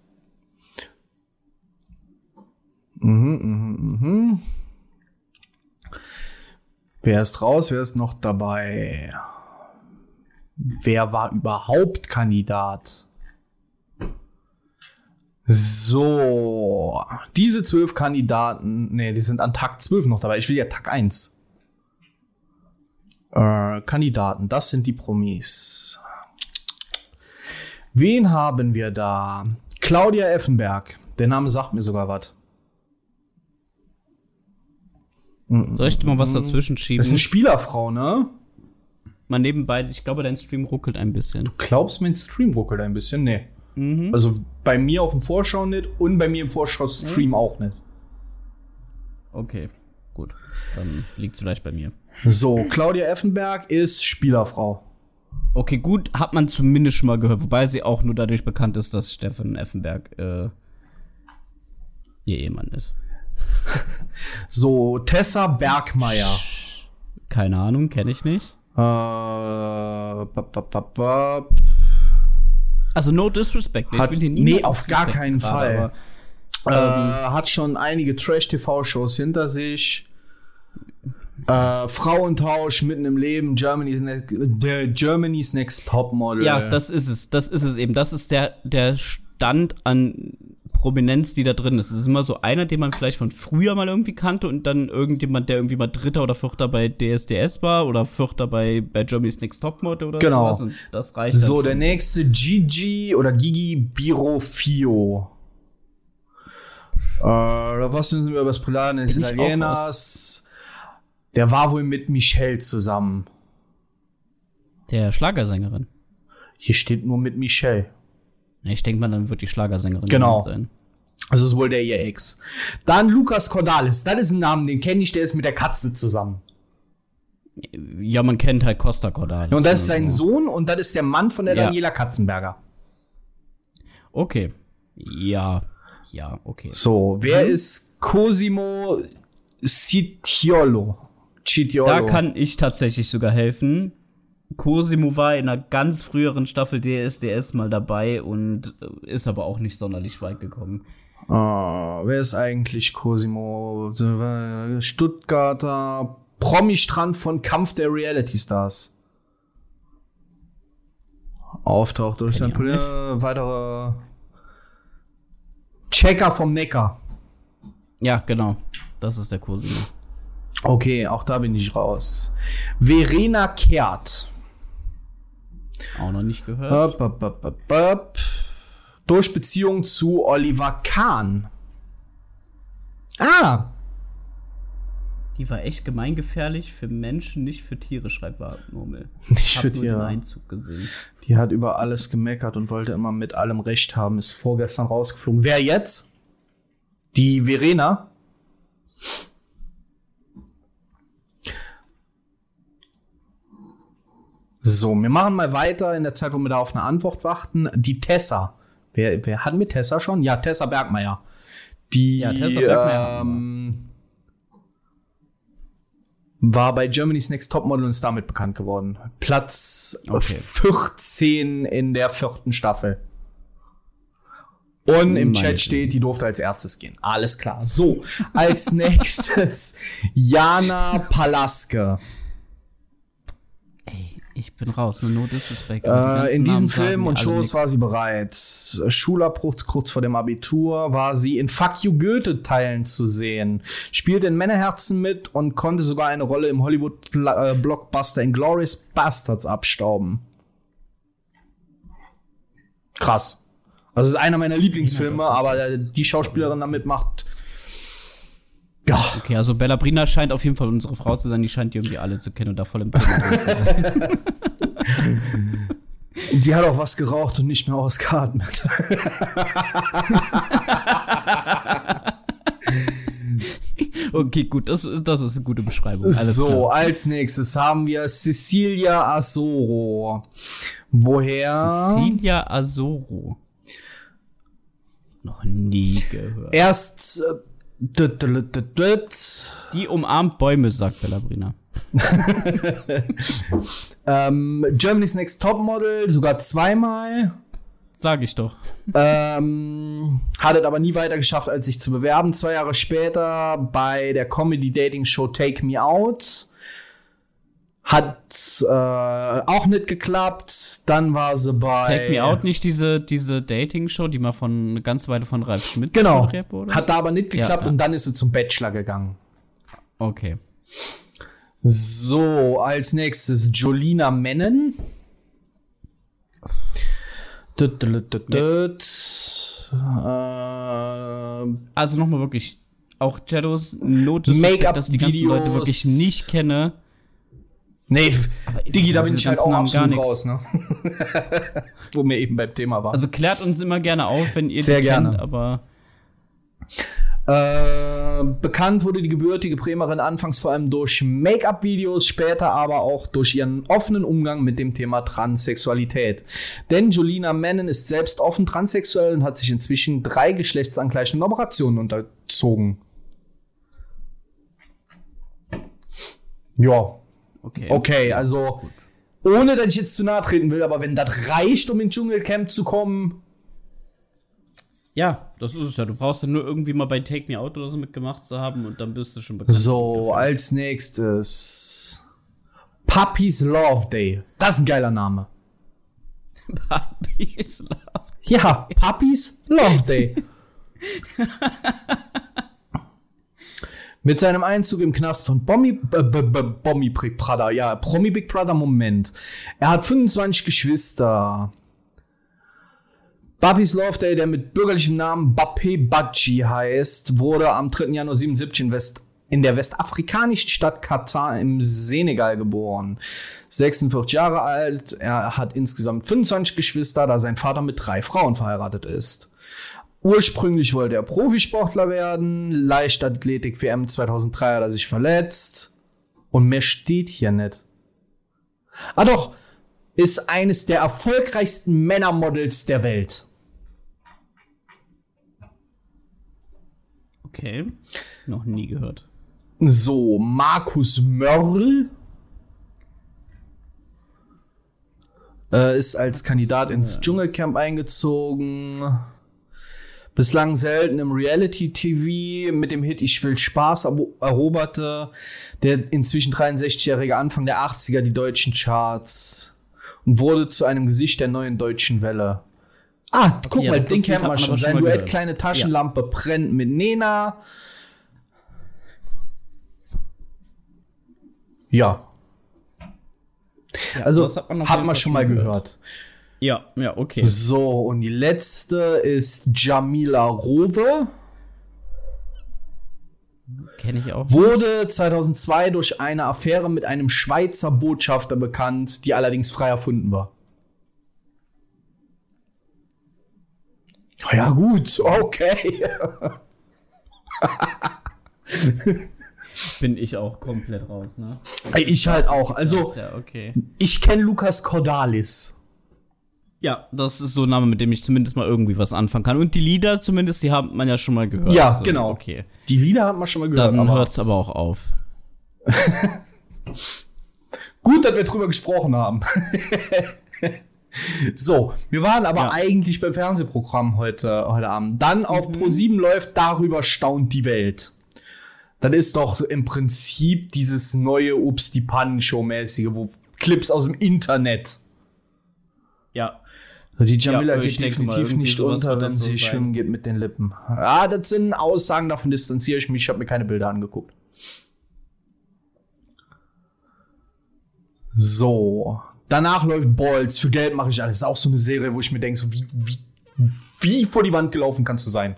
Speaker 1: Mhm, mhm, mhm. Wer ist raus? Wer ist noch dabei? Wer war überhaupt Kandidat? So, diese zwölf Kandidaten, nee, die sind an Tag 12 noch dabei. Ich will ja Tag 1. Äh, Kandidaten, das sind die Promis. Wen haben wir da? Claudia Effenberg. Der Name sagt mir sogar was.
Speaker 3: Soll ich dir mal was dazwischen schieben?
Speaker 1: Das ist eine Spielerfrau, ne?
Speaker 3: mal nebenbei, ich glaube, dein Stream ruckelt ein bisschen.
Speaker 1: Glaubst mein Stream ruckelt ein bisschen? Nee.
Speaker 3: Mhm.
Speaker 1: Also bei mir auf dem Vorschau nicht und bei mir im Vorschau-Stream auch nicht.
Speaker 3: Okay, gut. Dann liegt es vielleicht bei mir.
Speaker 1: So, Claudia Effenberg ist Spielerfrau.
Speaker 3: Okay, gut, hat man zumindest schon mal gehört, wobei sie auch nur dadurch bekannt ist, dass Steffen Effenberg äh, ihr Ehemann ist.
Speaker 1: So, Tessa Bergmeier.
Speaker 3: Keine Ahnung, kenne ich nicht.
Speaker 1: Äh, bap, bap, bap, bap.
Speaker 3: Also no disrespect.
Speaker 1: Hat-
Speaker 3: hier
Speaker 1: nee, auf gar keinen Fall.
Speaker 3: aber-
Speaker 1: Äh, hat schon einige Trash-TV-Shows hinter sich. Äh, Frauentausch mitten im Leben, Germany's Next, Germany's Next Topmodel.
Speaker 3: Ja, das ist es. Das ist es eben. Das ist der, der Stand an Prominenz, die da drin ist. Es ist immer so einer, den man vielleicht von früher mal irgendwie kannte und dann irgendjemand, der irgendwie mal Dritter oder Vierter bei DSDS war oder Vierter bei, bei Germany's Next Topmodel oder
Speaker 1: Genau.
Speaker 3: sowas. Und das reicht
Speaker 1: So,
Speaker 3: schon.
Speaker 1: der nächste Gigi oder Gigi Birofio. Äh, was wissen wir über das des
Speaker 3: ich auch
Speaker 1: Italieners? Der war wohl mit Michelle zusammen.
Speaker 3: Der Schlagersängerin.
Speaker 1: Hier steht nur mit Michelle.
Speaker 3: Ich denke mal, dann wird die Schlagersängerin
Speaker 1: Genau.
Speaker 3: sein.
Speaker 1: Das ist wohl der ihr Ex. Dann Lukas Cordalis. Das ist ein Name, den kenne ich, der ist mit der Katze zusammen.
Speaker 3: Ja, man kennt halt Costa Cordalis.
Speaker 1: Und das ist sein
Speaker 3: so.
Speaker 1: Sohn und das ist der Mann von der
Speaker 3: Ja.
Speaker 1: Daniela Katzenberger.
Speaker 3: Okay. Ja. Ja, okay.
Speaker 1: So, wer ist Cosimo Citiolo? Citiolo.
Speaker 3: Da kann ich tatsächlich sogar helfen. Cosimo war in einer ganz früheren Staffel DSDS mal dabei und äh, ist aber auch nicht sonderlich weit gekommen.
Speaker 1: Ah, wer ist eigentlich Cosimo? Stuttgarter Promi-Strand von Kampf der Reality Stars. Auftaucht durch sein Pol- weitere Checker vom Neckar.
Speaker 3: Ja, genau. Das ist der Cosimo.
Speaker 1: Okay, auch da bin ich raus. Verena Kehrt.
Speaker 3: Auch noch nicht gehört.
Speaker 1: Up, up, up, up, up. Durch Beziehung zu Oliver Kahn. Ah,
Speaker 3: Die war echt gemeingefährlich für Menschen, nicht für Tiere, schreibt Wartmurmel.
Speaker 1: Nicht
Speaker 3: Hab
Speaker 1: für
Speaker 3: nur
Speaker 1: Tiere.
Speaker 3: den Einzug gesehen.
Speaker 1: Die hat über alles gemeckert und wollte immer mit allem Recht haben. Ist vorgestern rausgeflogen. Wer jetzt? Die Verena? So, wir machen mal weiter in der Zeit, wo wir da auf eine Antwort warten. Die Tessa. Wer, wer hat mit Tessa schon? Ja, Tessa Bergmeier. Die
Speaker 3: Ja, Tessa Bergmeier
Speaker 1: ähm, war bei Germany's Next Topmodel und ist damit bekannt geworden. Platz
Speaker 3: Okay.
Speaker 1: 14 in der vierten Staffel. Und im Chat steht, die durfte als erstes gehen. Alles klar. So, als nächstes Jana Palaske.
Speaker 3: Ich bin raus. No disrespect.
Speaker 1: Äh, in diesen Filmen und Shows
Speaker 3: nix.
Speaker 1: war sie bereits. Schulabbruch kurz vor dem Abitur war sie in Fuck You Goethe-Teilen zu sehen. Spielte in Männerherzen mit und konnte sogar eine Rolle im Hollywood-Blockbuster Inglourious Bastards abstauben. Krass. Also es ist einer meiner Lieblingsfilme, aber die Schauspielerin damit macht. Ja.
Speaker 3: Okay, also Bella Brina scheint auf jeden Fall unsere Frau zu sein. Die scheint die irgendwie alle zu kennen und da voll im Thema zu sein.
Speaker 1: Die hat auch was geraucht und nicht mehr ausgeatmet.
Speaker 3: Okay, gut, das ist, das ist eine gute Beschreibung. Alles
Speaker 1: so,
Speaker 3: klar.
Speaker 1: als nächstes haben wir Cecilia Azoro. Woher?
Speaker 3: Cecilia Azoro. Noch nie gehört.
Speaker 1: Erst.
Speaker 3: Die umarmt Bäume, sagt Bella Brina.
Speaker 1: Ähm, Germany's Next Topmodel, sogar zweimal.
Speaker 3: Sag ich doch.
Speaker 1: Ähm, hat es aber nie weiter geschafft, als sich zu bewerben. Zwei Jahre später bei der Comedy-Dating-Show Take Me Out. Hat äh, auch nicht geklappt. Dann war sie bei.
Speaker 3: Take Me Out nicht diese, diese Dating-Show, die mal von eine ganze Weile von Ralf Schmitz
Speaker 1: Genau.
Speaker 3: moderiert wurde?
Speaker 1: Hat da aber nicht
Speaker 3: Ja,
Speaker 1: geklappt
Speaker 3: ja.
Speaker 1: und dann ist sie zum Bachelor gegangen.
Speaker 3: Okay.
Speaker 1: So, als nächstes Jolina Mennen. Düt, düt, düt, düt. Äh,
Speaker 3: Also nochmal wirklich, auch Shadows
Speaker 1: Make-up
Speaker 3: dass ich die ganzen Leute wirklich nicht kenne.
Speaker 1: Nee, Digi, da bin ich halt auch
Speaker 3: Namen gar nix.
Speaker 1: raus, ne? Wo wir eben beim Thema waren.
Speaker 3: Also klärt uns immer gerne auf, wenn ihr
Speaker 1: Sehr
Speaker 3: die
Speaker 1: gerne.
Speaker 3: kennt, aber
Speaker 1: Äh, bekannt wurde die gebürtige Bremerin anfangs vor allem durch Make-up-Videos, später aber auch durch ihren offenen Umgang mit dem Thema Transsexualität. Denn Jolina Mennen ist selbst offen transsexuell und hat sich inzwischen drei geschlechtsangleichenden Operationen unterzogen. Ja,
Speaker 3: okay.
Speaker 1: okay, also ohne dass ich jetzt zu nahe treten will, aber wenn das reicht, um ins Dschungelcamp zu kommen,
Speaker 3: Ja, das ist es ja. Du brauchst ja nur irgendwie mal bei Take Me Out oder so mitgemacht zu haben und dann bist du schon bekannt.
Speaker 1: So, als nächstes Puppies Love Day. Das ist ein geiler Name.
Speaker 3: Puppies Love.
Speaker 1: Ja, Puppies Love Day. Mit seinem Einzug im Knast von Bommi, äh, Bommi Big Brother, ja, Promi Big Brother, Moment. Er hat 25 Geschwister. Puppies Love Day, der mit bürgerlichem Namen Bape Badji heißt, wurde am 3. Januar 77 in, West, in der westafrikanischen Stadt Katar im Senegal geboren. 46 Jahre alt, er hat insgesamt 25 Geschwister, da sein Vater mit drei Frauen verheiratet ist. Ursprünglich wollte er Profisportler werden, Leichtathletik WM 2003 hat er sich verletzt und mehr steht hier nicht. Ah doch, ist eines der erfolgreichsten Männermodels der Welt.
Speaker 3: Okay. Noch nie gehört.
Speaker 1: So, Markus Mörl äh, ist als Kandidat ins Dschungelcamp eingezogen. Bislang selten im Reality-TV mit dem Hit Ich will Spaß eroberte der inzwischen 63-jährige Anfang der 80er die deutschen Charts und wurde zu einem Gesicht der neuen deutschen Welle. Ah, guck
Speaker 3: ja,
Speaker 1: mal, den man
Speaker 3: man
Speaker 1: schon. Sein Duett
Speaker 3: gehört.
Speaker 1: Kleine Taschenlampe brennt mit Nena. Ja. also
Speaker 3: das hat man
Speaker 1: hat schon mal gehört.
Speaker 3: gehört. Ja, ja, okay.
Speaker 1: So, und die letzte ist Jamila Rowe.
Speaker 3: Kenne ich auch.
Speaker 1: Wurde 2002 durch eine Affäre mit einem Schweizer Botschafter bekannt, die allerdings frei erfunden war. Ja, gut, okay.
Speaker 3: Bin ich auch komplett raus, ne?
Speaker 1: Ich halt auch. Also,
Speaker 3: ja, okay.
Speaker 1: ich kenne Lukas Cordalis.
Speaker 3: Ja, das ist so ein Name, mit dem ich zumindest mal irgendwie was anfangen kann. Und die Lieder zumindest, die hat man ja schon mal gehört.
Speaker 1: Ja,
Speaker 3: So,
Speaker 1: genau.
Speaker 3: Okay.
Speaker 1: Die Lieder hat man schon mal gehört.
Speaker 3: Dann
Speaker 1: aber
Speaker 3: hört's aber auch auf.
Speaker 1: gut, dass wir drüber gesprochen haben. so, wir waren aber
Speaker 3: Ja.
Speaker 1: eigentlich beim Fernsehprogramm heute, heute Abend. Dann auf Pro7 läuft Darüber staunt die Welt. Das ist doch im Prinzip dieses neue Obst die Pannen-Show-mäßige, wo Clips aus dem Internet.
Speaker 3: Ja.
Speaker 1: Die Jamila
Speaker 3: Ja,
Speaker 1: geht definitiv nicht unter, wenn
Speaker 3: das so
Speaker 1: sie
Speaker 3: sein.
Speaker 1: schwimmen geht mit den Lippen. Ja, das sind Aussagen, davon distanziere ich mich. Ich habe mir keine Bilder angeguckt. So. Danach läuft Balls. Für Geld mache ich alles. Ist auch so eine Serie, wo ich mir denke, so, wie, wie, Wie vor die Wand gelaufen kannst du sein?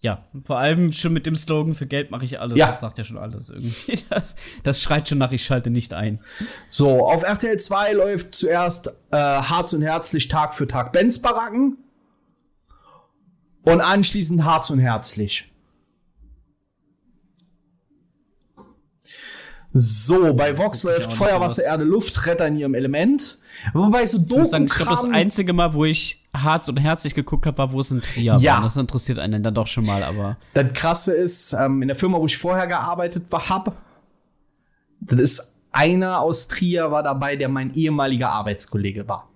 Speaker 3: Ja, vor allem schon mit dem Slogan für Geld mache ich alles.
Speaker 1: Ja.
Speaker 3: Das sagt ja schon alles irgendwie. Das, das schreit schon nach, ich schalte nicht ein.
Speaker 1: So, auf RTL 2 läuft zuerst äh, Harz und Herzlich Tag für Tag Benz Baracken. Und anschließend Harz und Herzlich. So, bei Vox
Speaker 3: ich
Speaker 1: läuft Feuer. Wasser, Erde, Luft, Retter in ihrem Element. Wobei so
Speaker 3: Ich muss sagen, ich glaube, das einzige Mal, wo ich Harz und Herzlich geguckt habe, war, wo es ein Trier
Speaker 1: Ja.
Speaker 3: war. Das interessiert einen dann doch schon mal, aber
Speaker 1: Das Krasse ist, ähm, in der Firma, wo ich vorher gearbeitet war, hab, das ist einer aus Trier war dabei, der mein ehemaliger Arbeitskollege war.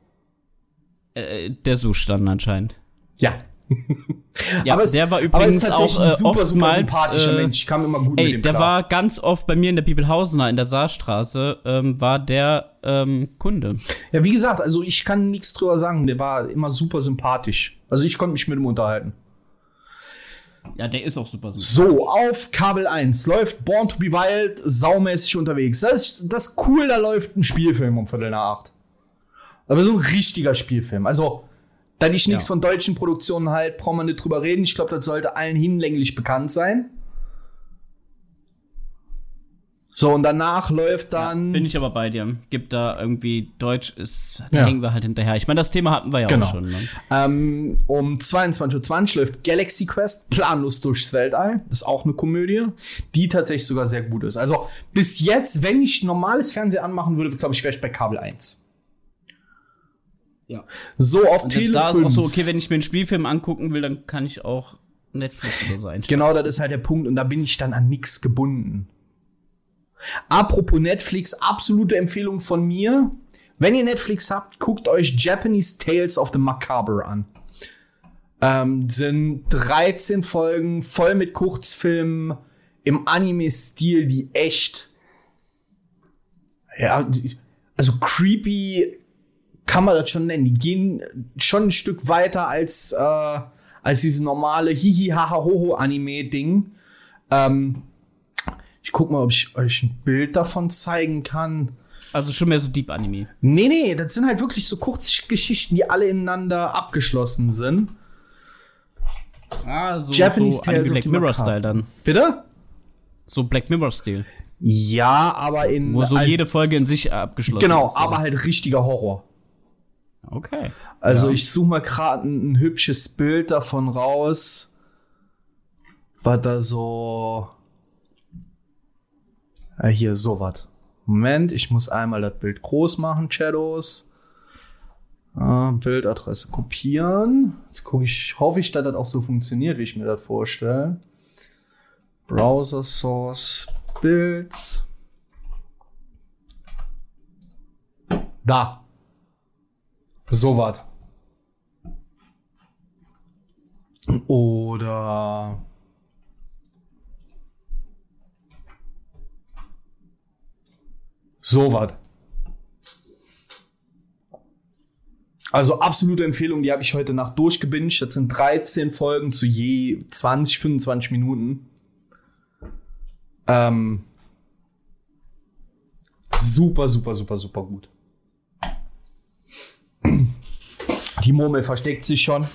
Speaker 3: äh, der Zustand anscheinend.
Speaker 1: Ja.
Speaker 3: Ja,
Speaker 1: Aber es-
Speaker 3: der war übrigens
Speaker 1: ist tatsächlich
Speaker 3: auch
Speaker 1: ein
Speaker 3: äh,
Speaker 1: super, super sympathischer
Speaker 3: äh,
Speaker 1: Mensch. Ich kam immer gut mit
Speaker 3: Ey,
Speaker 1: dem
Speaker 3: der
Speaker 1: klar.
Speaker 3: war ganz oft bei mir in der Bibelhausener in der Saarstraße, ähm, war der ähm, Kunde.
Speaker 1: Ja, wie gesagt, also ich kann nichts drüber sagen. Der war immer super sympathisch. Also ich konnte mich mit ihm unterhalten.
Speaker 3: Ja, der ist auch super super.
Speaker 1: So, auf Kabel 1 läuft Born to be Wild saumäßig unterwegs. Das ist, das ist cool, da läuft ein Spielfilm um Viertel nach acht. Aber so ein richtiger Spielfilm. Also, da ich nichts
Speaker 3: Ja.
Speaker 1: von deutschen Produktionen halt, braucht man nicht drüber reden. Ich glaube, das sollte allen hinlänglich bekannt sein. So, und danach läuft dann.
Speaker 3: Bin ich aber bei dir. Gibt da irgendwie Deutsch ist, da
Speaker 1: Ja.
Speaker 3: hängen wir halt hinterher. Ich meine, das Thema hatten wir ja
Speaker 1: Genau.
Speaker 3: auch schon. Ne?
Speaker 1: Ähm, um 22.20 Uhr läuft Galaxy Quest planlos durchs Weltall. Das ist auch eine Komödie, die tatsächlich sogar sehr gut ist. Also bis jetzt, wenn ich normales Fernsehen anmachen würde, glaube ich, wäre ich bei Kabel 1.
Speaker 3: Ja.
Speaker 1: So, auf
Speaker 3: Und
Speaker 1: Tele
Speaker 3: da ist
Speaker 1: 5.
Speaker 3: auch so, okay, wenn ich mir einen Spielfilm angucken will, dann kann ich auch Netflix oder so einstellen.
Speaker 1: Genau, das ist halt der Punkt und da bin ich dann an nichts gebunden. Apropos Netflix, absolute Empfehlung von mir. Wenn ihr Netflix habt, guckt euch Japanese Tales of the Macabre an. Ähm, sind 13 Folgen voll mit Kurzfilmen im Anime-Stil, die echt, ja, also creepy kann man das schon nennen. Die gehen schon ein Stück weiter als, äh, als dieses normale Hihi-Haha-Hoho-Anime-Ding. Ähm, ich guck mal, ob ich euch ein Bild davon zeigen kann.
Speaker 3: Also schon mehr so Deep Anime.
Speaker 1: Nee, nee, das sind halt wirklich so Kurzgeschichten, die alle ineinander abgeschlossen sind.
Speaker 3: Ah, so,
Speaker 1: Japanese
Speaker 3: so
Speaker 1: Tales
Speaker 3: Black Mirror. Style dann.
Speaker 1: Bitte?
Speaker 3: So Black Mirror Stil.
Speaker 1: Ja, aber in.
Speaker 3: Wo so jede Folge in sich abgeschlossen
Speaker 1: Genau,
Speaker 3: ist.
Speaker 1: aber halt richtiger Horror.
Speaker 3: Okay.
Speaker 1: Also
Speaker 3: Ja.
Speaker 1: ich suche mal gerade ein, ein hübsches Bild davon raus. Was da so. Ah, hier, so was. Moment, ich muss einmal das Bild groß machen, Shadows. Ah, Bildadresse kopieren. Jetzt gucke ich, hoffe ich, dass das auch so funktioniert, wie ich mir das vorstelle. Browser Source Builds. Da. So was. Oder. So was. Also absolute Empfehlung, die habe ich heute Nacht durchgebinged. Das sind 13 Folgen zu je 20, 25 Minuten. Ähm, super, super, super, super gut. Die Murmel versteckt sich schon.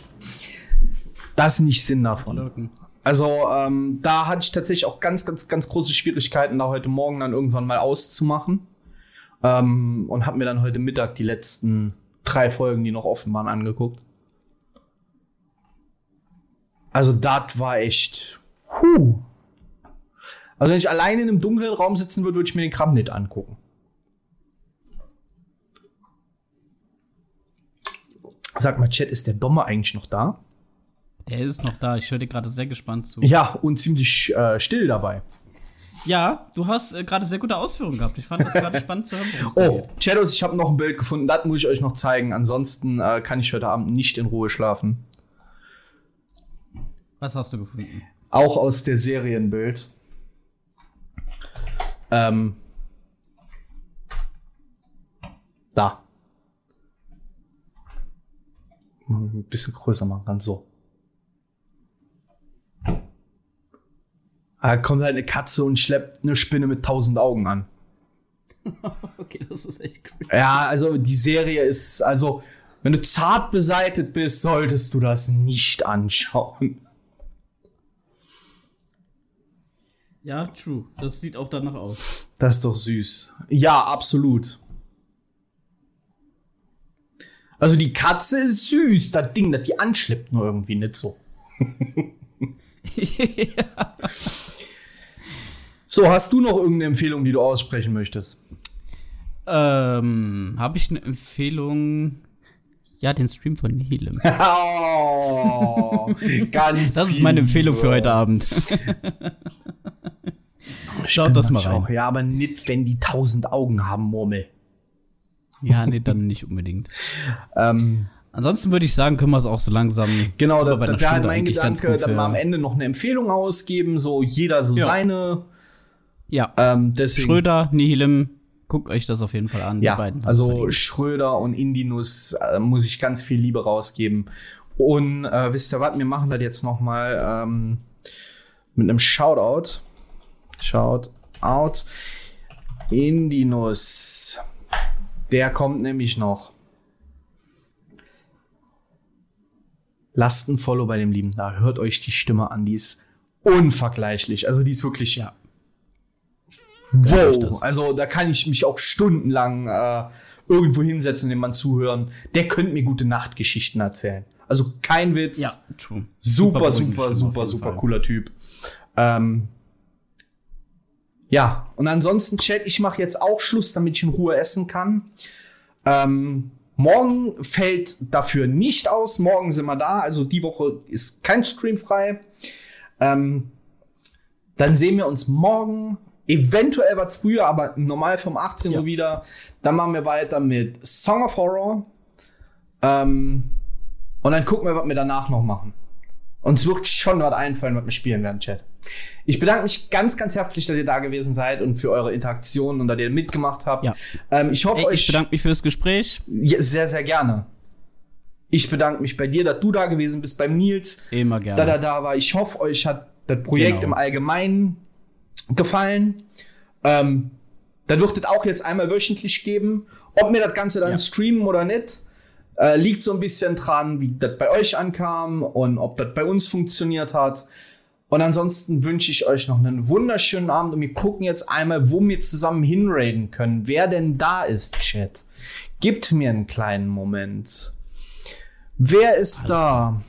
Speaker 1: Das ist nicht Sinn davon.
Speaker 3: Lurken.
Speaker 1: Also, ähm, da hatte ich tatsächlich auch ganz, ganz, ganz große Schwierigkeiten, da heute Morgen dann irgendwann mal auszumachen. Ähm, und habe mir dann heute Mittag die letzten drei Folgen, die noch offen waren, angeguckt. Also, das war echt. Huh. Also, wenn ich alleine in einem dunklen Raum sitzen würde, würde ich mir den Kram nicht angucken. Sag mal, Chat, ist der Dommer eigentlich noch da?
Speaker 3: Der ist noch da. Ich höre dir gerade sehr gespannt zu.
Speaker 1: Ja, und ziemlich äh, still dabei.
Speaker 3: Ja, du hast äh, gerade sehr gute Ausführungen gehabt. Ich fand das gerade spannend zu hören,
Speaker 1: Oh. Shadows, ich habe noch ein Bild gefunden, das muss ich euch noch zeigen. Ansonsten äh, kann ich heute Abend nicht in Ruhe schlafen.
Speaker 3: Was hast du gefunden?
Speaker 1: Auch aus der Serienbild. Ähm. Da. Mal Ein bisschen größer machen kann, so. Da kommt halt eine Katze und schleppt eine Spinne mit tausend Augen an.
Speaker 3: Okay, das ist echt cool.
Speaker 1: Ja, also die Serie ist, also Wenn du zart beseitet bist, solltest du das nicht anschauen.
Speaker 3: Ja, true. Das sieht auch danach aus.
Speaker 1: Das ist doch süß. Ja, absolut. Also die Katze ist süß, das Ding, das die anschleppt nur irgendwie nicht so.
Speaker 3: ja.
Speaker 1: So, hast du noch irgendeine Empfehlung, die du aussprechen möchtest?
Speaker 3: Ähm, habe ich eine Empfehlung? Ja, den Stream von Nihilem.
Speaker 1: oh, ganz
Speaker 3: Das ist meine Empfehlung für heute Abend. Schaut das mal rein.
Speaker 1: Auch. Ja, aber nicht, wenn die tausend Augen haben, Murmel.
Speaker 3: Ja, nee, dann nicht unbedingt.
Speaker 1: Ähm,
Speaker 3: Ansonsten würde ich sagen, können wir es auch so langsam.
Speaker 1: genau, da, da wäre halt mein Gedanke, wir
Speaker 3: für-
Speaker 1: am Ende noch eine Empfehlung ausgeben, so jeder so
Speaker 3: Ja.
Speaker 1: seine.
Speaker 3: Ja,
Speaker 1: Ähm, deswegen,
Speaker 3: Schröder, Nihilem, guckt euch das auf jeden Fall an. die
Speaker 1: Ja,
Speaker 3: beiden haben's
Speaker 1: also. Schröder und Indinus äh, muss ich ganz viel Liebe rausgeben. Und äh, wisst ihr was, wir machen das jetzt noch mal ähm, mit einem Shoutout. Shoutout. Indinus. Der kommt nämlich noch. Lasst ein Follow bei dem Lieben da. Hört euch die Stimme an. Die ist unvergleichlich. Also die ist wirklich
Speaker 3: Ja.
Speaker 1: Wow, also da kann ich mich auch stundenlang äh, irgendwo hinsetzen, dem man zuhören. Der könnte mir gute Nachtgeschichten erzählen. Also kein Witz.
Speaker 3: Ja, true.
Speaker 1: Super, super, super, super
Speaker 3: Fall.
Speaker 1: cooler Typ. Ähm, ja, und ansonsten, Chat, ich mache jetzt auch Schluss, damit ich in Ruhe essen kann. Ähm, morgen fällt dafür nicht aus. Morgen sind wir da. Also die Woche ist kein Stream frei. Ähm, dann sehen wir uns morgen. Eventuell was früher, aber normal vom 18 Uhr
Speaker 3: Ja.
Speaker 1: wieder. Dann machen wir weiter mit Song of Horror. Ähm, und dann gucken wir, was wir danach noch machen. Uns wird schon was einfallen, was wir spielen werden, Chat. Ich bedanke mich ganz, ganz herzlich, dass ihr da gewesen seid und für eure Interaktionen und dass ihr mitgemacht habt.
Speaker 3: Ja.
Speaker 1: Ähm, ich hoffe,
Speaker 3: Ey,
Speaker 1: euch
Speaker 3: ich bedanke mich fürs Gespräch.
Speaker 1: sehr, sehr gerne. Ich bedanke mich bei dir, dass du da gewesen bist, beim Nils,
Speaker 3: Immer gerne.
Speaker 1: da er da war. Ich hoffe, euch hat das Projekt
Speaker 3: Genau.
Speaker 1: im Allgemeinen gefallen. Ähm, das wird es auch jetzt einmal wöchentlich geben. Ob wir das Ganze dann
Speaker 3: Ja.
Speaker 1: streamen oder nicht, äh, liegt so ein bisschen dran, wie das bei euch ankam und ob das bei uns funktioniert hat. Und ansonsten wünsche ich euch noch einen wunderschönen Abend und wir gucken jetzt einmal, wo wir zusammen hinraiden können. Wer denn da ist, Chat? Gibt mir einen kleinen Moment. Wer ist da?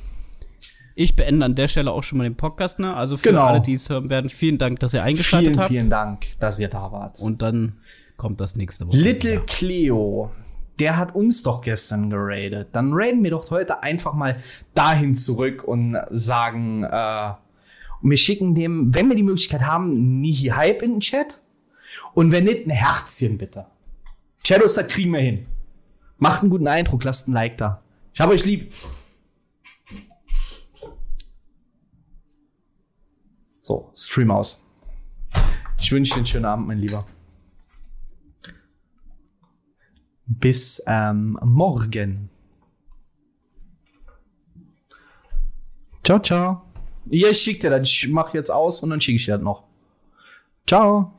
Speaker 3: Ich beende an der Stelle auch schon mal den Podcast, ne? Also für
Speaker 1: Genau.
Speaker 3: alle, die es hören werden, vielen Dank, dass ihr eingeschaltet
Speaker 1: Vielen,
Speaker 3: habt.
Speaker 1: vielen Dank, dass ihr da wart.
Speaker 3: Und dann kommt das nächste Woche.
Speaker 1: Little
Speaker 3: wieder.
Speaker 1: Cleo, der hat uns doch gestern geradet. Dann raiden wir doch heute einfach mal dahin zurück und sagen, äh, wir schicken dem, wenn wir die Möglichkeit haben, Nihi Hype in den Chat. Und wenn nicht, ein Herzchen bitte. Shadows, das kriegen wir hin. Macht einen guten Eindruck, lasst ein Like da. Ich hab euch lieb. So, Stream aus. Ich wünsche dir einen schönen Abend, mein Lieber. Bis ähm, morgen. Ciao, ciao. Ihr schickt ihr das. Ich mach jetzt aus und dann schicke ich dir das noch. Ciao.